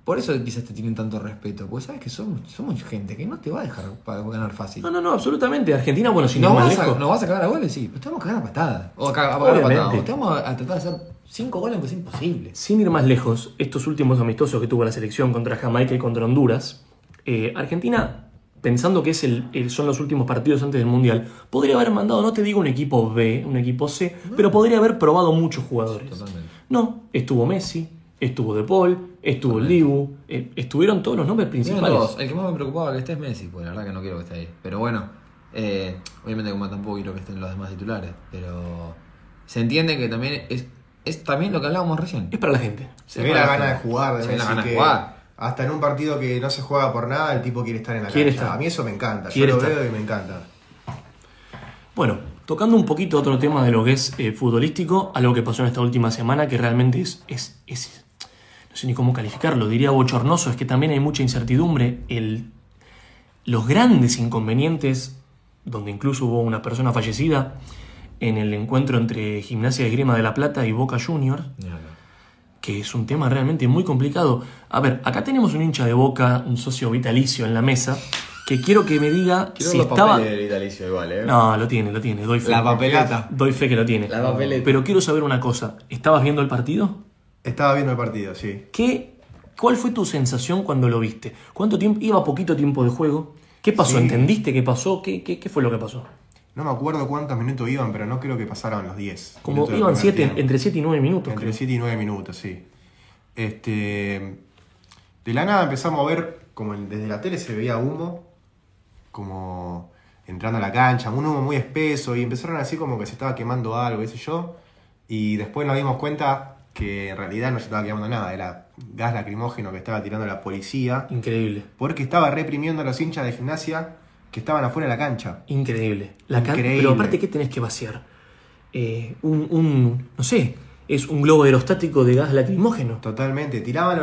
Por eso quizás te tienen tanto respeto, porque sabes que somos, somos gente que no te va a dejar para ganar fácil. No, no, no, absolutamente. Argentina, bueno, si ¿No no más vas, a, lejos. ¿No vas a cagar a goles? Sí, pero te vamos a cagar a patadas. O a, cagar a cagar a Obviamente. patadas. O te vamos a, a tratar de hacer 5 goles, aunque es imposible. Sin ir más lejos, estos últimos amistosos que tuvo la selección contra Jamaica y contra Honduras, eh, Argentina, pensando que es el, el- son los últimos partidos antes del Mundial, podría haber mandado, no te digo un equipo B, un equipo C, pero podría haber probado muchos jugadores. Totalmente. No, estuvo Messi, estuvo De Paul, estuvo el Dibu, eh, estuvieron todos los nombres principales. todos. El que más me preocupaba que esté es Messi, pues la verdad que no quiero que esté ahí. Pero bueno, eh, obviamente como tampoco quiero que estén los demás titulares. Pero se entiende que también es, es también lo que hablábamos recién. Es para la gente. Se ve la gana de jugar de Se ve la gana de jugar. Hasta en un partido que no se juega por nada, el tipo quiere estar en la Quiere cancha. estar. A mí eso me encanta. Quiere Yo lo estar. veo y me encanta. Bueno, tocando un poquito otro tema de lo que es eh, futbolístico, algo que pasó en esta última semana que realmente es, es, es- no sé ni cómo calificarlo, diría bochornoso, es que también hay mucha incertidumbre. El, los grandes inconvenientes, donde incluso hubo una persona fallecida en el encuentro entre Gimnasia de Grima de la Plata y Boca Juniors, que es un tema realmente muy complicado. A ver, acá tenemos un hincha de Boca, un socio vitalicio en la mesa, que quiero que me diga Quiero si los estaba... papeles del vitalicio igual, ¿eh? No, lo tiene, lo tiene, doy fe. La papeleta. Doy fe que lo tiene. La papeleta. Pero quiero saber una cosa. ¿Estabas viendo el partido? Estaba viendo el partido, sí. ¿Qué, ¿Cuál fue tu sensación cuando lo viste? ¿Cuánto tiempo? Iba poquito tiempo de juego. ¿Qué pasó? Sí. ¿Entendiste qué pasó? ¿Qué, qué, qué fue lo que pasó? No me acuerdo cuántos minutos iban, pero no creo que pasaran los 10. Como iban siete, entre 7 y 9 minutos, Entre creo. 7 y 9 minutos, sí. Este. De la nada empezamos a ver, como desde la tele se veía humo, como entrando a la cancha, un humo muy espeso, y empezaron así como que se estaba quemando algo, qué sé yo. Y después nos dimos cuenta que en realidad no se estaba quemando nada, era gas lacrimógeno que estaba tirando la policía, Increíble. porque estaba reprimiendo a los hinchas de gimnasia que estaban afuera de la cancha. Increíble. La can- Increíble. Pero aparte, ¿qué tenés que vaciar? Eh, un, un- no sé, es un globo aerostático de gas lacrimógeno. Totalmente, tiraban.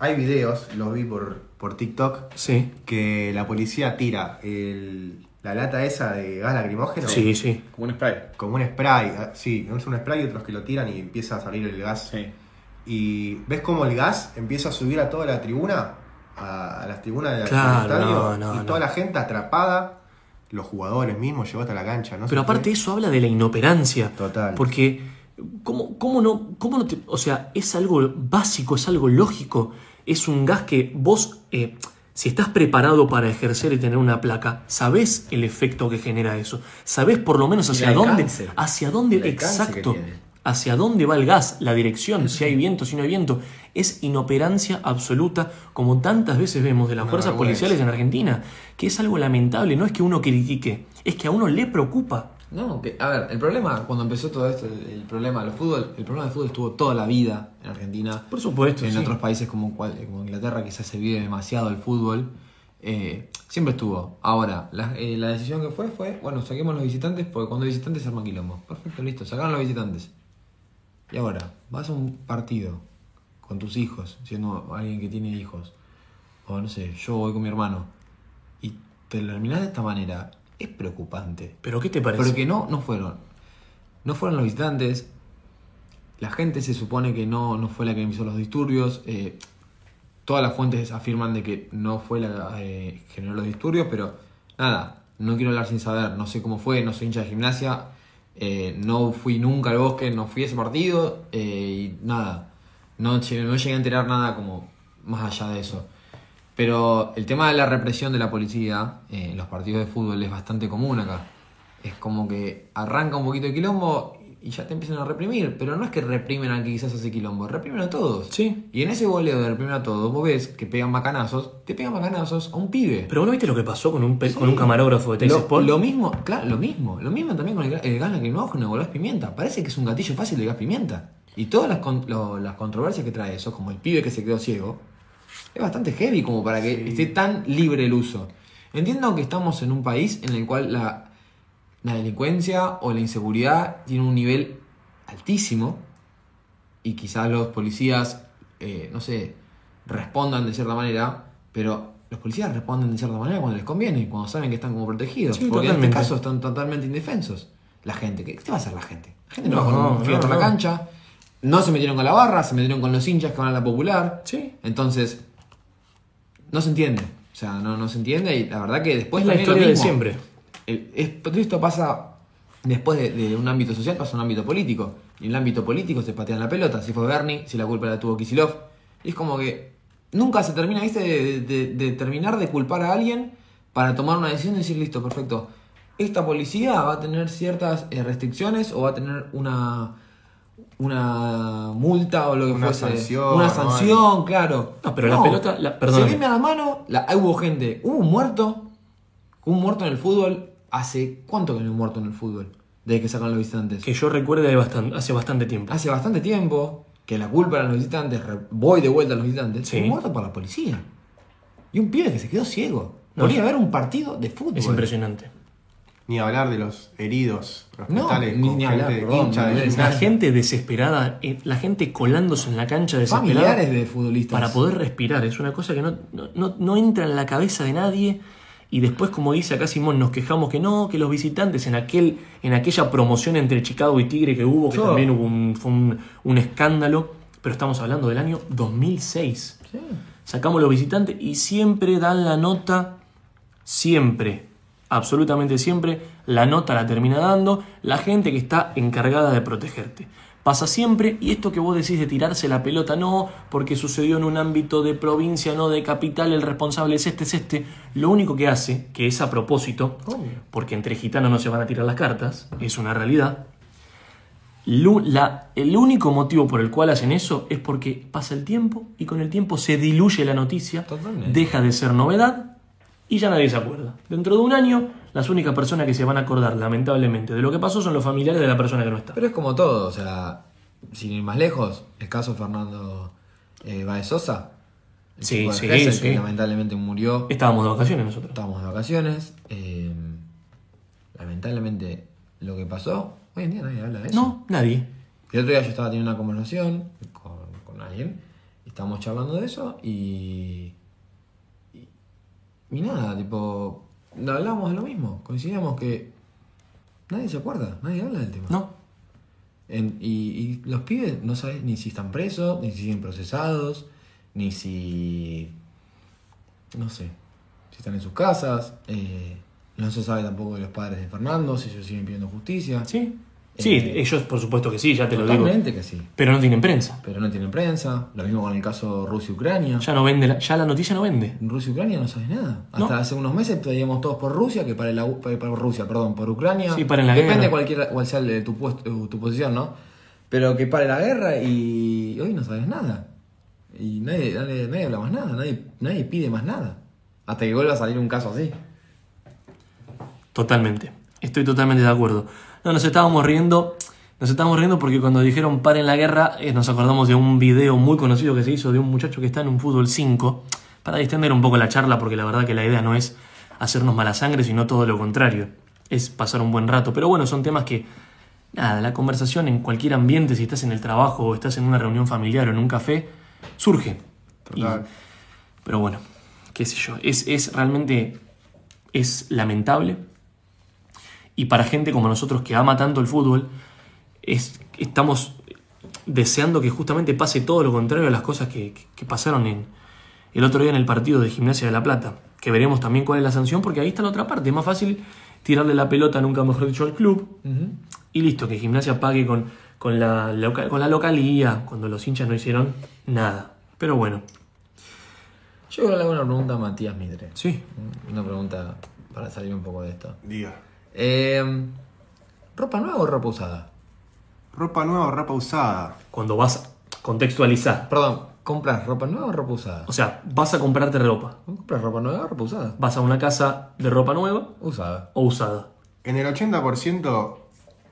Hay videos, los vi por, por TikTok, Sí, que la policía tira el- la lata esa de gas lacrimógeno sí, sí. Como un spray. como un spray. ah, Sí, es un spray y otros que lo tiran y empieza a salir el gas. Sí. Y ves cómo el gas empieza a subir a toda la tribuna, a, a las tribunas de la- Claro, del estadio, no, no, y toda la gente atrapada, los jugadores mismos llevó hasta la cancha. ¿no? Pero aparte eso habla de la inoperancia. Total. Porque, ¿cómo, cómo no, cómo no te- O sea, es algo básico, es algo lógico. Es un gas que vos, eh, si estás preparado para ejercer y tener una placa, sabés el efecto que genera eso. Sabés por lo menos hacia dónde... Hacia dónde... Exacto. Hacia dónde va el gas, la dirección, si hay viento, si no hay viento. Es inoperancia absoluta, como tantas veces vemos de las fuerzas policiales en Argentina, que es algo lamentable. No es que uno critique, es que a uno le preocupa. No, que, a ver, el problema, cuando empezó todo esto, el, el problema del fútbol, el problema del fútbol estuvo toda la vida en Argentina. Por supuesto, En sí. otros países como, como Inglaterra quizás se vive demasiado el fútbol. eh, siempre estuvo. Ahora, la, eh, la decisión que fue fue, bueno, saquemos los visitantes porque cuando hay visitantes se arma quilombo. Perfecto, listo, sacaron los visitantes. Y ahora, vas a un partido con tus hijos, siendo alguien que tiene hijos, o no sé, yo voy con mi hermano, y te lo terminás de esta manera, es preocupante. ¿Pero qué te parece? Porque no, no fueron. No fueron los visitantes. La gente se supone que no, no fue la que inició los disturbios. eh, todas las fuentes afirman de que no fue la que generó los disturbios, pero nada, no quiero hablar sin saber. No sé cómo fue, no soy hincha de gimnasia. Eh, no fui nunca al bosque, no fui a ese partido. eh, y nada, no, no llegué a enterar nada como más allá de eso. Pero el tema de la represión de la policía eh, en los partidos de fútbol es bastante común acá. Es como que arranca un poquito de quilombo y ya te empiezan a reprimir. Pero no es que reprimen al que quizás hace quilombo, reprimen a todos. Sí. Y en ese boleo de reprimir a todos, vos ves que pegan bacanazos, te pegan bacanazos a un pibe. Pero vos no viste lo que pasó con un, pe- con un camarógrafo de Teis Lo, Sport. lo mismo, claro, lo mismo. Lo mismo también con el, el gas lacrimógeno o el gas pimienta. Parece que es un gatillo fácil de gas pimienta. Y todas las, con- lo- las controversias que trae eso, como el pibe que se quedó ciego, es bastante heavy como para que esté tan libre el uso. Entiendo que estamos en un país en el cual la, la delincuencia o la inseguridad tiene un nivel altísimo y quizás los policías, eh, no sé, respondan de cierta manera, pero los policías responden de cierta manera cuando les conviene, cuando saben que están como protegidos. Sí, porque en este caso están totalmente indefensos. La gente, ¿qué, qué va a hacer la gente? La gente no, No, va con un no, la cancha, no se metieron con la barra, se metieron con los hinchas que van a la popular. Sí. Entonces, no se entiende. O sea, no, no se entiende y la verdad que después Es la lo historia de siempre. El- es- esto pasa después de, de un ámbito social, pasa a un ámbito político. Y en el ámbito político se patean la pelota. Si fue Bernie, si la culpa la tuvo Kisilov. Y es como que nunca se termina, ¿viste? De, de- de terminar de culpar a alguien para tomar una decisión y decir, listo, perfecto. Esta policía va a tener ciertas eh, restricciones o va a tener una una multa o lo que Una fuese. sanción, Una sanción, claro. No, pero la pelota- la- perdóname. Se viene a la mano, la, hubo gente. Hubo un muerto. Un muerto en el fútbol. ¿Hace cuánto que no hay muerto en el fútbol? Desde que sacan los visitantes. Que yo recuerde hace bastante tiempo. Hace bastante tiempo que la culpa eran los visitantes. Voy de vuelta a los visitantes. Sí. Muerto por la policía. Y un pibe que se quedó ciego. No, Podría haber un partido de fútbol. Es impresionante. Ni hablar de los heridos, No, hospitales, ni- con ni gente hablar, perdón, hincha de. La gente desesperada, eh, la gente colándose en la cancha desesperada Familiares de futbolistas. para poder respirar. Es una cosa que no, no, no- no entra en la cabeza de nadie. Y después, como dice acá Simón, nos quejamos que no, que los visitantes en aquel en aquella promoción entre Chicago y Tigre que hubo, que también hubo un, fue un, un escándalo, pero estamos hablando del año 2006. Sí. Sacamos los visitantes y siempre dan la nota, siempre, absolutamente siempre, la nota la termina dando la gente que está encargada de protegerte. Pasa siempre, y esto que vos decís de tirarse la pelota, no, porque sucedió en un ámbito de provincia, no de capital, el responsable es este, es este, lo único que hace, que es a propósito, porque entre gitanos no se van a tirar las cartas, es una realidad, la- el único motivo por el cual hacen eso es porque pasa el tiempo y con el tiempo se diluye la noticia, Totalmente. deja de ser novedad y ya nadie se acuerda. Dentro de un año, las únicas personas que se van a acordar, lamentablemente, de lo que pasó son los familiares de la persona que no está. Pero es como todo, o sea, sin ir más lejos, el caso Fernando eh, Baez Sosa, el Sí, chico de sí, sí. que lamentablemente murió. Estábamos de vacaciones nosotros. Estábamos de vacaciones. eh, lamentablemente lo que pasó, hoy en día nadie habla de eso. No, nadie. El otro día yo estaba teniendo una conversación con, con alguien, y estábamos charlando de eso y. y nada, tipo. Hablamos de lo mismo, coincidíamos que nadie se acuerda, nadie habla del tema. No. En- y, y los pibes no sabes ni si están presos, ni si siguen procesados, ni si. No sé. Si están en sus casas. eh, no se sabe tampoco de los padres de Fernando, si ellos siguen pidiendo justicia. Sí. Sí, Eh, ellos por supuesto que sí, ya te lo digo. Totalmente que sí. Pero no tienen prensa. Pero no tienen prensa. Lo mismo con el caso Rusia-Ucrania. Ya no vende, la, ya la noticia no vende. En Rusia-Ucrania no sabes nada. No. Hasta hace unos meses pedíamos todos por Rusia, que para, la, para, para Rusia, perdón, por Ucrania. Sí, paren la Depende guerra. cualquiera, cuál sea el tu, puesto, tu posición, ¿no? Pero que pare la guerra y hoy no sabes nada. Y nadie, nadie, nadie habla más nada, nadie, nadie pide más nada. Hasta que vuelva a salir un caso así. Totalmente. Estoy totalmente de acuerdo. No, nos estábamos riendo. Nos estábamos riendo porque cuando dijeron paren la guerra, eh, nos acordamos de un video muy conocido que se hizo de un muchacho que está en un fútbol 5. Para distender un poco la charla, porque la verdad que la idea no es hacernos mala sangre, sino todo lo contrario. Es pasar un buen rato. Pero bueno, son temas que. Nada, la conversación en cualquier ambiente, si estás en el trabajo o estás en una reunión familiar o en un café, surge. Y- Total. pero bueno, qué sé yo. Es, es realmente. Es lamentable. Y para gente como nosotros que ama tanto el fútbol, es, estamos deseando que justamente pase todo lo contrario a las cosas que, que- que pasaron en, el otro día en el partido de Gimnasia de La Plata. Que veremos también cuál es la sanción, porque ahí está la otra parte. Es más fácil tirarle la pelota, nunca mejor dicho, al club. Y listo, que Gimnasia pague con, con, la, con la localía, cuando los hinchas no hicieron nada. Pero bueno, Yo quiero hago una pregunta a Matías Mitre. sí. Una pregunta para salir un poco de esto. Diga. Eh, ¿Ropa nueva o ropa usada? Ropa nueva o ropa usada. Cuando vas a contextualizar. Perdón, ¿compras ropa nueva o ropa usada? O sea, vas a comprarte ropa. ¿Compras ropa nueva o ropa usada? Vas a una casa de ropa nueva Usada. o usada. En el 80%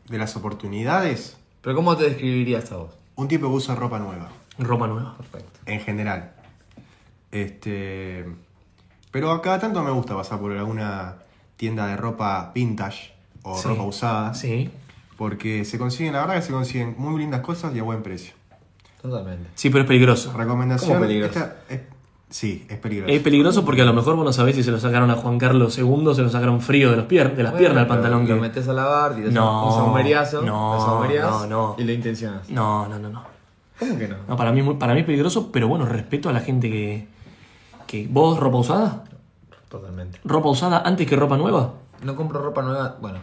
de las oportunidades, ¿Pero cómo te describirías a vos? un tipo que usa ropa nueva. Ropa nueva. Perfecto. En general. Este. Pero a cada tanto me gusta pasar por alguna tienda de ropa vintage o Sí. ropa usada. Sí. Porque se consiguen, la verdad que se consiguen muy lindas cosas y a buen precio. Totalmente. Sí, pero es peligroso. Recomendación. ¿Cómo peligroso? esta es- sí, es peligroso. Es peligroso porque a lo mejor vos no sabés si se lo sacaron a Juan Carlos II, se lo sacaron frío de, los pier- de las Bueno, piernas al pantalón. Lo que... metes a lavar, tiras No, un no, lo no, no. y lo intencionas. No, no, no, no. ¿Cómo que no? No, para mí, para mí es peligroso, pero bueno, respeto a la gente que, que... ¿Vos ropa usada? Totalmente. ¿Ropa usada antes que ropa nueva? No compro ropa nueva, bueno,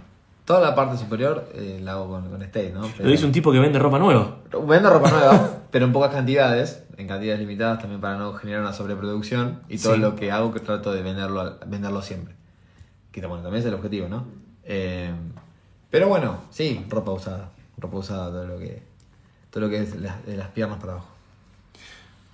toda la parte superior eh, la hago con, con State, ¿no? Lo dice un tipo que vende ropa nueva. Vendo ropa nueva, [LAUGHS] pero en pocas cantidades, en cantidades limitadas también para no generar una sobreproducción y todo Sí. lo que hago que trato de venderlo, venderlo siempre. Que bueno, también es el objetivo, ¿no? Eh, pero bueno, sí, ropa usada, ropa usada, todo lo que, todo lo que es de las piernas para abajo.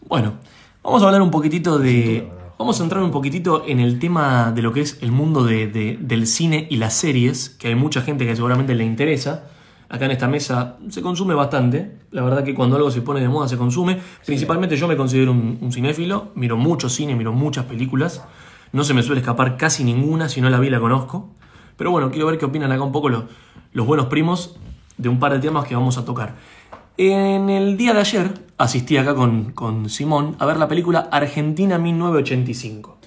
Bueno, vamos a hablar un poquitito de... Vamos a entrar un poquitito en el tema de lo que es el mundo de- de- del cine y las series, que hay mucha gente que seguramente le interesa. Acá en esta mesa se consume bastante. La verdad que cuando algo se pone de moda se consume. Principalmente yo me considero un, un cinéfilo. Miro mucho cine, miro muchas películas. No se me suele escapar casi ninguna. Si no la vi, la conozco. Pero bueno, quiero ver qué opinan acá un poco los, los buenos primos de un par de temas que vamos a tocar. En el día de ayer asistí acá con, con Simón a ver la película Argentina 1985.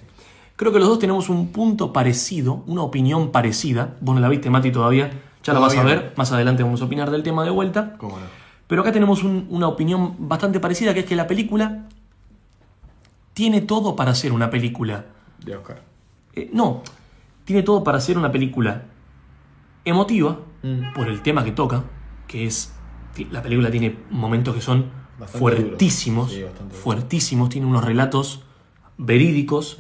Creo que los dos tenemos un punto parecido, una opinión parecida. Vos no la viste, Mati, todavía. Ya la vas a ver. Más adelante vamos a opinar del tema de vuelta. ¿Cómo no? Pero acá tenemos un- una opinión bastante parecida, que es que la película tiene todo para ser una película. De Oscar. eh, no, tiene todo para ser una película emotiva, Mm. por el tema que toca, que es... La película tiene momentos que son Bastante fuertísimos. Sí, fuertísimos, tiene unos relatos verídicos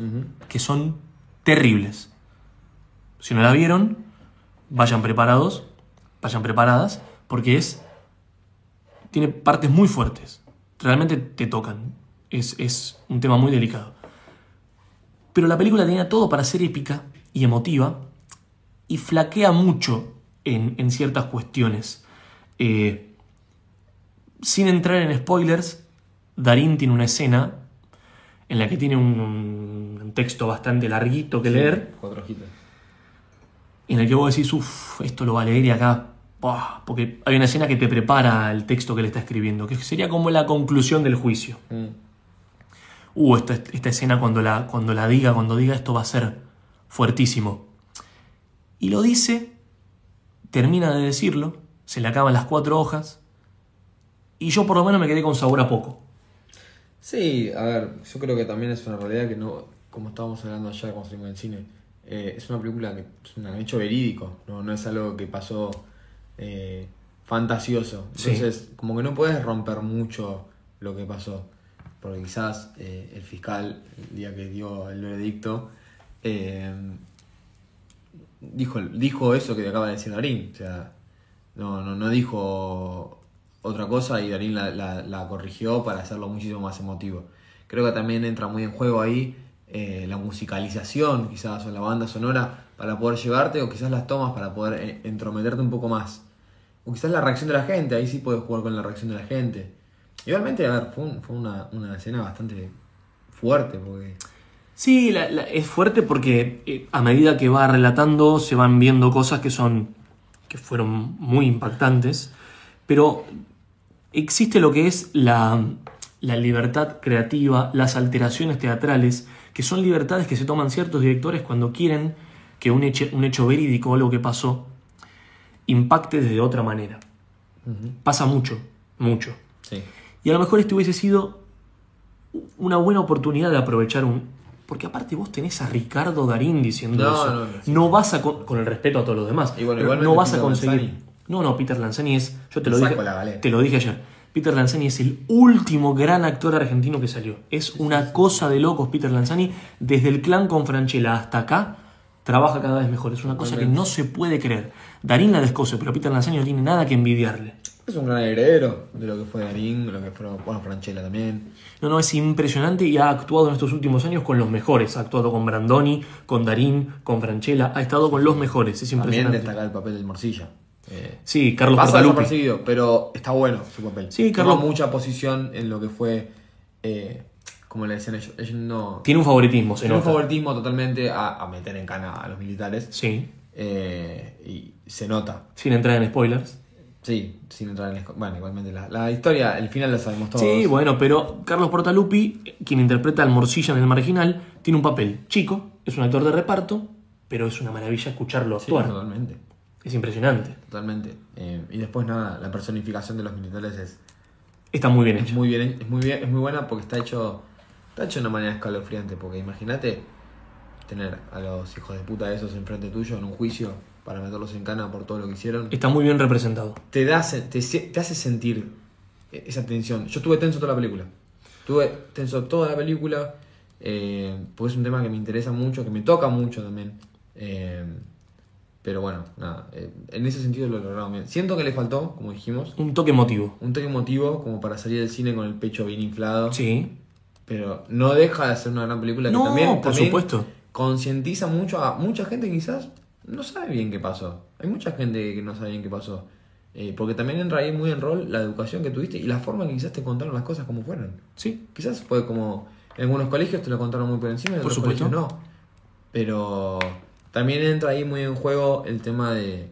que son terribles. Si no la vieron, vayan preparados, vayan preparadas, porque es. tiene partes muy fuertes. Realmente te tocan. Es, es un tema muy delicado. Pero la película tenía todo para ser épica y emotiva y flaquea mucho en, en ciertas cuestiones. Eh, sin entrar en spoilers, Darín tiene una escena en la que tiene un, un texto bastante larguito que leer, Cuatro hojitas. en el que vos decís, uff, esto lo va a leer y acá, porque hay una escena que te prepara el texto que le está escribiendo, que sería como la conclusión del juicio. Mm. Uh, esta, esta escena cuando la, cuando la diga, cuando diga esto va a ser fuertísimo. Y lo dice, termina de decirlo, se le acaban las cuatro hojas, y yo por lo menos me quedé con sabor a poco. Sí, a ver, yo creo que también es una realidad que no, como estábamos hablando ayer cuando salimos del cine, eh, es una película que es un hecho verídico, no, no es algo que pasó eh, fantasioso. Sí. Entonces, como que no puedes romper mucho lo que pasó, porque quizás eh, el fiscal, el día que dio el veredicto, dijo, dijo eso que acaba de decir Darín, o sea, no, no, no dijo otra cosa y Darín la, corrigió para hacerlo muchísimo más emotivo. Creo que también entra muy en juego ahí eh, la musicalización, quizás, o la banda sonora para poder llevarte, o quizás las tomas para poder eh, entrometerte un poco más. O quizás la reacción de la gente, ahí sí puedes jugar con la reacción de la gente. Igualmente, a ver, fue, un- fue una, una escena bastante fuerte, porque... Sí, es fuerte porque eh, a medida que va relatando se van viendo cosas que son que fueron muy impactantes, pero existe lo que es la, la libertad creativa, las alteraciones teatrales, que son libertades que se toman ciertos directores cuando quieren que un hecho, un hecho verídico o algo que pasó impacte de otra manera. Pasa mucho, mucho. Sí. Y a lo mejor este hubiese sido una buena oportunidad de aprovechar un... Porque aparte vos tenés a Ricardo Darín diciendo No, eso. no, no, sí. No vas a... con, con el respeto a todos los demás. Y bueno, no vas a conseguir... No, no, Peter Lanzani es... Yo te lo, dije, te lo dije ayer. Peter Lanzani es el último gran actor argentino que salió. Es una cosa de locos Peter Lanzani. Desde el clan con Franchella hasta acá, trabaja cada vez mejor. Es una cosa que no se puede creer. Darín la descoce, pero Peter Lanzani no tiene nada que envidiarle. Es un gran heredero de lo que fue Darín, de lo que fue, bueno, Franchella también. No, no, es impresionante y ha actuado en estos últimos años con los mejores. Ha actuado con Brandoni, con Darín, con Franchella. Ha estado con los mejores. Es También impresionante. destaca el papel del Morcilla. Eh, Sí, Carlos pasa desapercibido, pero está bueno su papel. Sí, Toma Carlos- mucha posición en lo que fue, eh, como le decían ellos, ellos no... Tiene un favoritismo, Tiene un nota. favoritismo totalmente a, a meter en cana a los militares. Sí, eh, y se nota. sin entrar en spoilers. Sí, sin entrar en... Bueno, igualmente la, la historia, el final la sabemos todos. Sí, bueno, pero Carlos Portalupi, quien interpreta al Morcilla en el marginal, tiene un papel chico, es un actor de reparto, pero es una maravilla escucharlo Sí, actuar. totalmente. Es impresionante. Totalmente. Eh, y después nada, la personificación de los militares es, Está muy bien es hecho. muy bien, es muy bien, es muy buena porque está hecho, está hecho de una manera escalofriante, porque imagínate tener a los hijos de puta esos enfrente tuyo en un juicio para meterlos en cana por todo lo que hicieron. Está muy bien representado. Te da te, te hace sentir esa tensión. Yo estuve tenso toda la película. Estuve tenso toda la película. eh, porque es un tema que me interesa mucho, que me toca mucho también. eh, pero bueno, nada. eh, en ese sentido lo lograron bien. Siento que le faltó, como dijimos, Un toque emotivo. un toque emotivo como para salir del cine con el pecho bien inflado. Sí. Pero no deja de ser una gran película que también, por también supuesto. concientiza mucho a mucha gente que quizás no sabe bien qué pasó. Hay mucha gente que no sabe bien qué pasó. Eh, porque también entra ahí muy en rol la educación que tuviste y la forma en que quizás te contaron las cosas como fueron. Sí. Quizás fue como en algunos colegios te lo contaron muy por encima y en Por otros supuesto. colegios no. Pero también entra ahí muy en juego el tema de,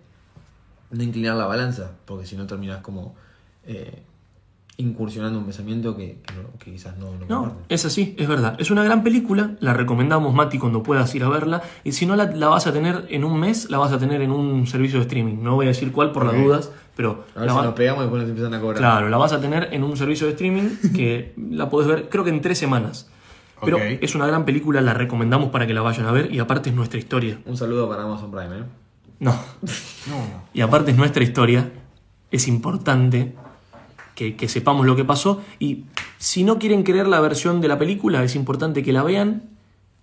de inclinar la balanza, porque si no terminas como eh, incursionando un pensamiento que, que no- que quizás no, no es así, es verdad. Es una gran película, la recomendamos, Mati, cuando puedas ir a verla. Y si no la, la vas a tener en un mes, la vas a tener en un servicio de streaming. No voy a decir cuál por las dudas, pero A ver la si va- nos pegamos y después nos empiezan a cobrar. claro, la vas a tener en un servicio de streaming que la podés ver, creo que en tres semanas. Pero es una gran película, la recomendamos para que la vayan a ver y aparte es nuestra historia. Un saludo para Amazon Prime, ¿eh? No. Y aparte es nuestra historia, es importante que, que sepamos lo que pasó. Y si no quieren creer la versión de la película, es importante que la vean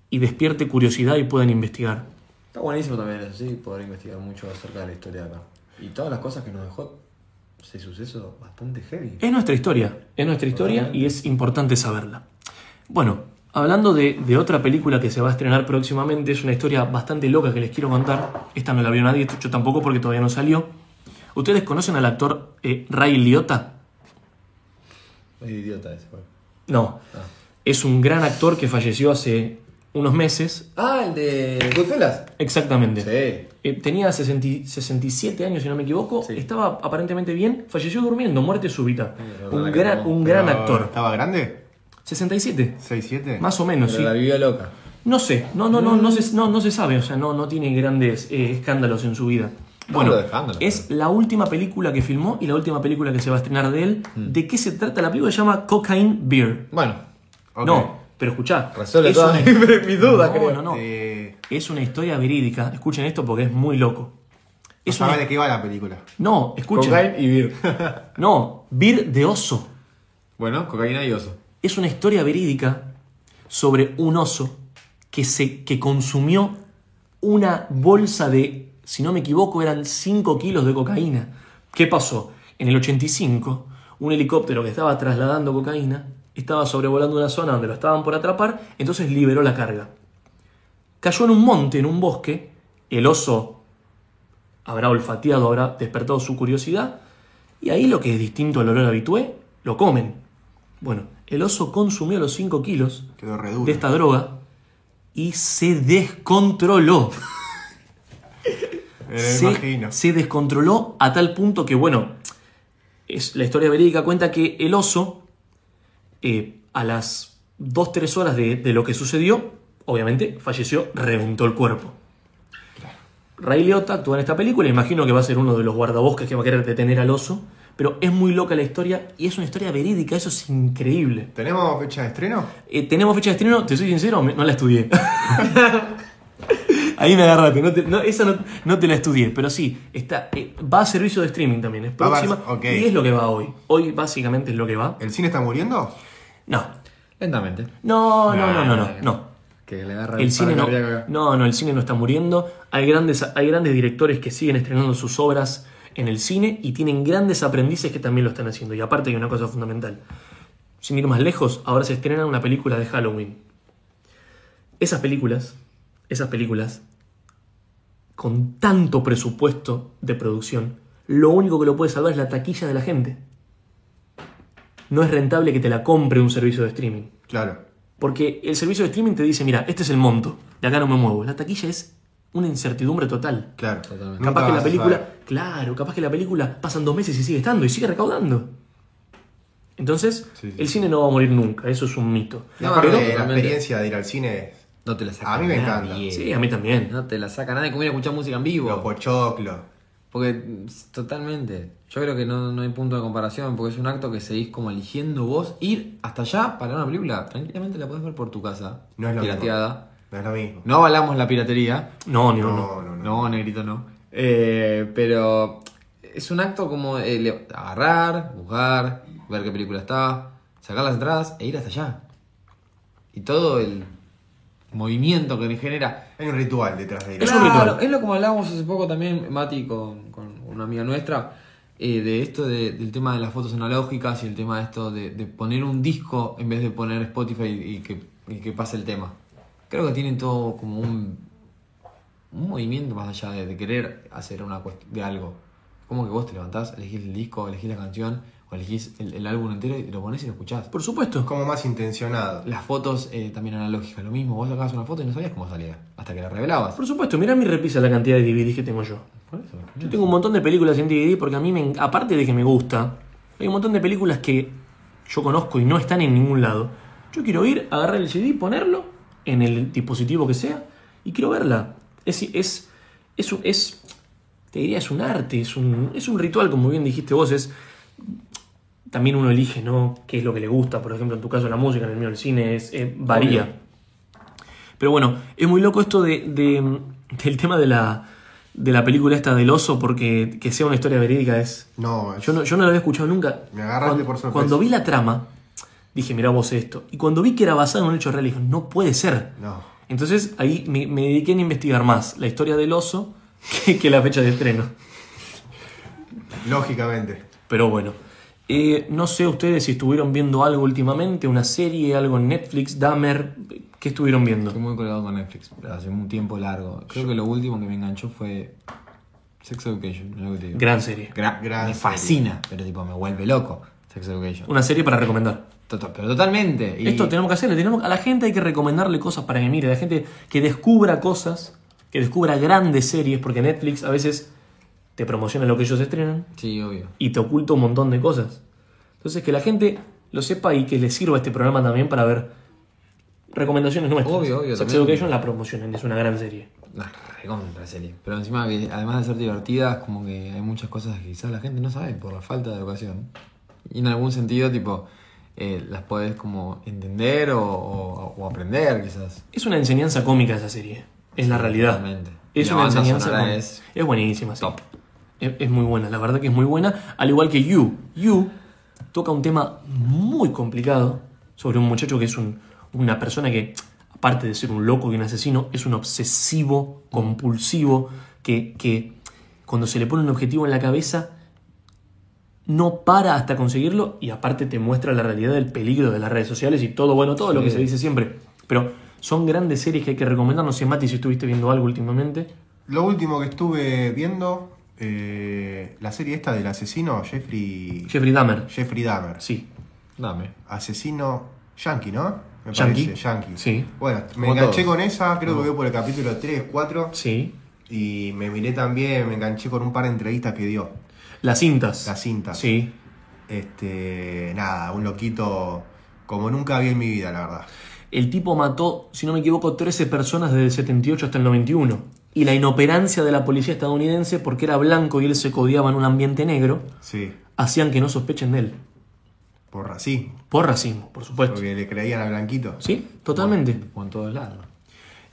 y despierte curiosidad y puedan investigar. Está buenísimo también eso, sí, poder investigar mucho acerca de la historia de acá. Y todas las cosas que nos dejó ese suceso bastante heavy. Es nuestra historia, es nuestra historia y es importante saberla. Bueno, hablando de, de otra película que se va a estrenar próximamente, es una historia bastante loca que les quiero contar. Esta no la vio nadie, yo tampoco porque todavía no salió. ¿Ustedes conocen al actor eh, Ray Liotta? Es idiota ese, güey. No. Es un gran actor que falleció hace unos meses. Ah, el de Goodfellas. Exactamente. Sí. Eh, tenía 60 67 años, si no me equivoco. Sí. Estaba aparentemente bien. Falleció durmiendo, muerte súbita. un gran, un gran actor. ¿Estaba grande? 67. ¿6-7? Más o menos, Pero sí. la vivió loca. No sé, no, no, no, no se, no, no se sabe, o sea, no, no tiene grandes eh, escándalos en su vida. No, Bueno, es la última película que filmó y la última película que se va a estrenar de él. Mm. ¿De qué se trata la película? Se llama Cocaine Beer. Bueno, Ok. No, pero escuchá. resuelve es todas una- [LAUGHS] mis dudas, No, creo. no, no. Eh, Es una historia verídica. Escuchen esto porque es muy loco. no Es una- sabes de qué va la película. No, escuchen. Cocaine y beer. No, Beer de oso. bueno, cocaína y oso. Es una historia verídica sobre un oso que, se, que consumió una bolsa de, si no me equivoco, eran 5 kilos de cocaína. ¿Qué pasó? En el 85, un helicóptero que estaba trasladando cocaína estaba sobrevolando una zona donde lo estaban por atrapar, entonces liberó la carga. Cayó en un monte, en un bosque, el oso habrá olfateado, habrá despertado su curiosidad, y ahí lo que es distinto al olor habitué, lo comen. Bueno, el oso consumió los 5 kilos Quedó re duro. de esta droga y se descontroló. [LAUGHS] Me se, imagino. se descontroló a tal punto que, bueno, es, la historia verídica cuenta que el oso, eh, a las 2-3 horas de, de lo que sucedió, obviamente falleció, reventó el cuerpo. Ray Liotta actúa en esta película, imagino que va a ser uno de los guardabosques que va a querer detener al oso, pero es muy loca la historia y es una historia verídica, eso es increíble. ¿Tenemos fecha de estreno? Eh, Tenemos fecha de estreno, te soy sincero, me- no la estudié. [LAUGHS] Ahí me agarraste, no te- no, esa no, no te la estudié, pero sí, está, eh, va a servicio de streaming también, es Va próxima y es lo que va hoy. Hoy básicamente es lo que va. ¿El cine está muriendo? No, Lentamente. no, no, no, no, no, no. Que le agarra El cine no, no, no, el cine no está muriendo. Hay grandes, hay grandes directores que siguen estrenando sus obras en el cine y tienen grandes aprendices que también lo están haciendo. Y aparte hay una cosa fundamental. Sin ir más lejos, ahora se estrena una película de Halloween. Esas películas, esas películas, con tanto presupuesto de producción, lo único que lo puede salvar es la taquilla de la gente. No es rentable que te la compre un servicio de streaming. Claro. Porque el servicio de streaming te dice, mira, este es el monto, de acá no me muevo. La taquilla es una incertidumbre total. Claro. Totalmente. Nunca capaz que la película, claro, capaz que la película pasan dos meses y sigue estando y sigue recaudando. Entonces, Sí, sí, el sí. cine no va a morir nunca, eso es un mito. No, pero- la realmente. experiencia de ir al cine es No te la saca A mí me nadie. encanta. Sí, a mí también. No te la saca nadie como ir a escuchar música en vivo. los pochoclos. Porque totalmente. Yo creo que no, no hay punto de comparación, porque es un acto que seguís como eligiendo vos. Ir hasta allá para una película, tranquilamente la podés ver por tu casa. No es lo pirateada. No es lo mismo. No avalamos la piratería. No, ni uno. No, no, no. No, negrito, no. Eh, pero es un acto como eh, agarrar, buscar, ver qué película está, sacar las entradas e ir hasta allá. Y todo el movimiento que le genera. Hay un ritual detrás de ir. Es un ritual. Es lo como hablábamos hace poco también, Mati, con, con una amiga nuestra, eh, de esto de- del tema de las fotos analógicas y el tema de esto de, de poner un disco en vez de poner Spotify y que, y que pase el tema. Creo que tienen todo como un, un movimiento más allá de, de querer hacer una de algo. Como que vos te levantás, elegís el disco, elegís la canción, o elegís el, el álbum entero y lo pones y lo escuchás. Por supuesto. Como más intencionado. Las fotos eh, también analógicas, lo mismo. Vos sacabas una foto y no sabías cómo salía, hasta que la revelabas. Por supuesto, mirá mi repisa la cantidad de DVDs que tengo yo. Por eso, Yo tengo un montón de películas en DVD porque a mí, me, aparte de que me gusta, hay un montón de películas que yo conozco y no están en ningún lado. Yo quiero ir, agarrar el CD, ponerlo en el dispositivo que sea y quiero verla. Es, es, es, es te diría, es un arte, es un, es un ritual, como bien dijiste vos, es... También uno elige, ¿no? ¿Qué es lo que le gusta? Por ejemplo, en tu caso la música, en el mío el cine, es, eh, varía. Obvio. Pero bueno, es muy loco esto de, de- del tema de la, de la película esta del oso, porque que sea una historia verídica es... No, es- Yo no, yo no la había escuchado nunca. Me agarraste cuando, por sorpresa. Cuando vi la trama, dije, mirá vos esto. Y cuando vi que era basado en un hecho real, dije, no puede ser. No. Entonces ahí me, me dediqué a investigar más la historia del oso [LAUGHS] que, que la fecha de estreno. Lógicamente. Pero bueno. Eh, no sé ustedes si estuvieron viendo algo últimamente, una serie, algo en Netflix, Dahmer, ¿qué estuvieron viendo? Estoy muy colgado con Netflix, pero hace un tiempo largo. Creo que lo último que me enganchó fue Sex Education, es lo que te digo. Gran serie. Gra- Gran me serie. fascina, pero tipo me vuelve loco Sex Education. Una serie para recomendar. Pero totalmente. Y Esto tenemos que hacerle, tenemos, a la gente hay que recomendarle cosas para que mire, a la gente que descubra cosas, que descubra grandes series, porque Netflix a veces te promociona lo que ellos estrenan Sí, obvio. y te oculta un montón de cosas. Entonces que la gente lo sepa y que le sirva este programa también para ver recomendaciones nuestras. Obvio, obvio, Sex. Education la promocionan, es una gran serie. Una recontra serie. Pero encima además de ser divertida, es como que hay muchas cosas que quizás la gente no sabe por la falta de educación. Y en algún sentido, tipo, eh, las podés como entender o, o- o aprender quizás. Es una enseñanza cómica esa serie, es la realidad. Es la una enseñanza cómica. es es buenísima, sí. top. Es, es muy buena, la verdad que es muy buena. Al igual que You. You toca un tema muy complicado sobre un muchacho que es un- una persona que, aparte de ser un loco y un asesino, es un obsesivo, compulsivo, que, que cuando se le pone un objetivo en la cabeza, no para hasta conseguirlo y aparte te muestra la realidad del peligro de las redes sociales y todo, bueno, todo lo que se dice siempre. Pero son grandes series que hay que recomendar. No sé, Mati, si estuviste viendo algo últimamente. Lo último que estuve viendo, eh, la serie esta del asesino, Jeffrey. Jeffrey Dahmer. Jeffrey Dahmer. Sí. Dame. Asesino yankee, ¿no? Me Yankee. parece, yankee. Sí. Bueno, me Como enganché todos. con esa, creo que voy por el capítulo 3, 4. Sí. Y me miré también, me enganché con un par de entrevistas que dio. Las cintas. Las cintas. Sí. Este, nada, un loquito como nunca vi en mi vida, la verdad. El tipo mató, si no me equivoco, 13 personas desde el 78 hasta el 91. Y la inoperancia de la policía estadounidense, porque era blanco y él se codiaba en un ambiente negro, Sí, hacían que no sospechen de él. por racismo. Por racismo, por supuesto. Porque le creían al blanquito. Sí, totalmente. Como en todos lados.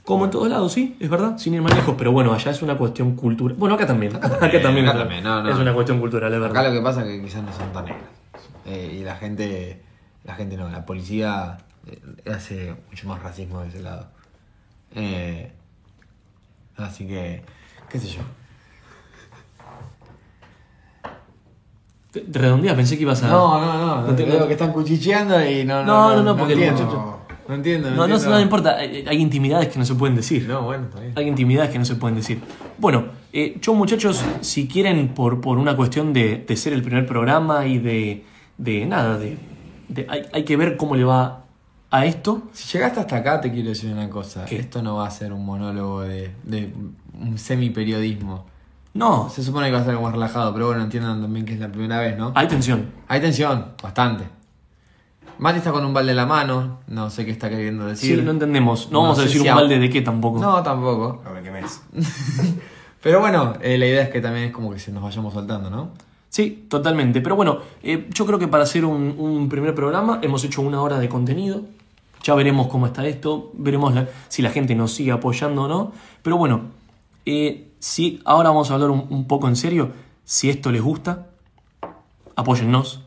Como en todos lados, sí, es verdad, sin ir más lejos. Pero bueno, allá es una cuestión cultural. Bueno, acá también. [LAUGHS] Acá también, acá también, no, no. es una cuestión cultural, es Acá verdad. lo que pasa es que quizás no son tan negras. Eh, y la gente, la gente no, la policía eh, hace mucho más racismo de ese lado. Eh, así que, qué sé yo. Redondea, pensé que ibas a. No, no, no, No no te- veo que están cuchicheando y no, No, no, no, no, porque el entiendo. No entiendo, No, no, entiendo. no, importa. Hay, hay intimidades que no se pueden decir. No, bueno, está bien. Hay intimidades que no se pueden decir. Bueno, eh, yo muchachos, si quieren, por, por una cuestión de, de ser el primer programa y de, de nada, de, de- hay, hay que ver cómo le va a esto. Si llegaste hasta acá, te quiero decir una cosa. ¿Qué? Esto no va a ser un monólogo de, de un semi-periodismo. No, Se supone que va a ser algo más relajado, pero bueno, entiendan también que es la primera vez, ¿no? hay tensión. Hay tensión, bastante. Mati está con un balde en la mano, no sé qué está queriendo Sí, decir. no entendemos. No, vamos a decir si un a- balde de qué tampoco. No, tampoco. No me quemes. [LAUGHS] Pero bueno, eh, la idea es que también es como que se nos vayamos soltando, ¿no? Sí, totalmente. Pero bueno, eh, yo creo que para hacer un, un primer programa hemos hecho una hora de contenido. Ya veremos cómo está esto, veremos la- si la gente nos sigue apoyando o no. Pero bueno, eh, si ahora vamos a hablar un, un poco en serio. Si esto les gusta, apóyennos,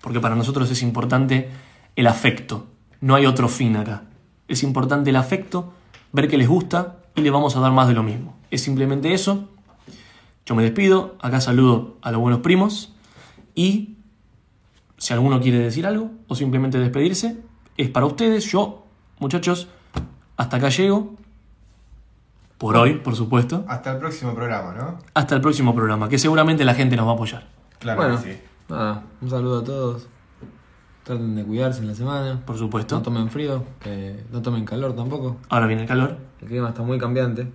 porque para nosotros es importante el afecto. No hay otro fin acá. Es importante el afecto, ver que les gusta y le vamos a dar más de lo mismo. Es simplemente eso. Yo me despido, acá saludo a los buenos primos y si alguno quiere decir algo o simplemente despedirse, es para ustedes. Yo, muchachos, hasta acá llego. Por hoy, por supuesto. Hasta el próximo programa, ¿no? Hasta el próximo programa, que seguramente la gente nos va a apoyar. Claro bueno, que sí. nada, un saludo a todos. Traten de cuidarse en la semana. Por supuesto. No tomen frío, que no tomen calor tampoco. Ahora viene el calor. El clima está muy cambiante,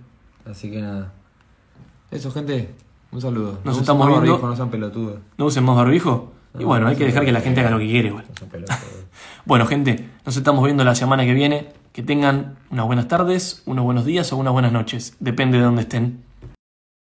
así que nada. Eso, gente, un saludo. Nos usen estamos viendo. barbijo, no sean pelotudos. ¿No usen más barbijo? Y No, bueno, hay no que dejar que la gente haga lo que quiere igual. No pelotudos. [LAUGHS] Bueno, gente, nos estamos viendo la semana que viene. Que tengan unas buenas tardes, unos buenos días o unas buenas noches. Depende de dónde estén.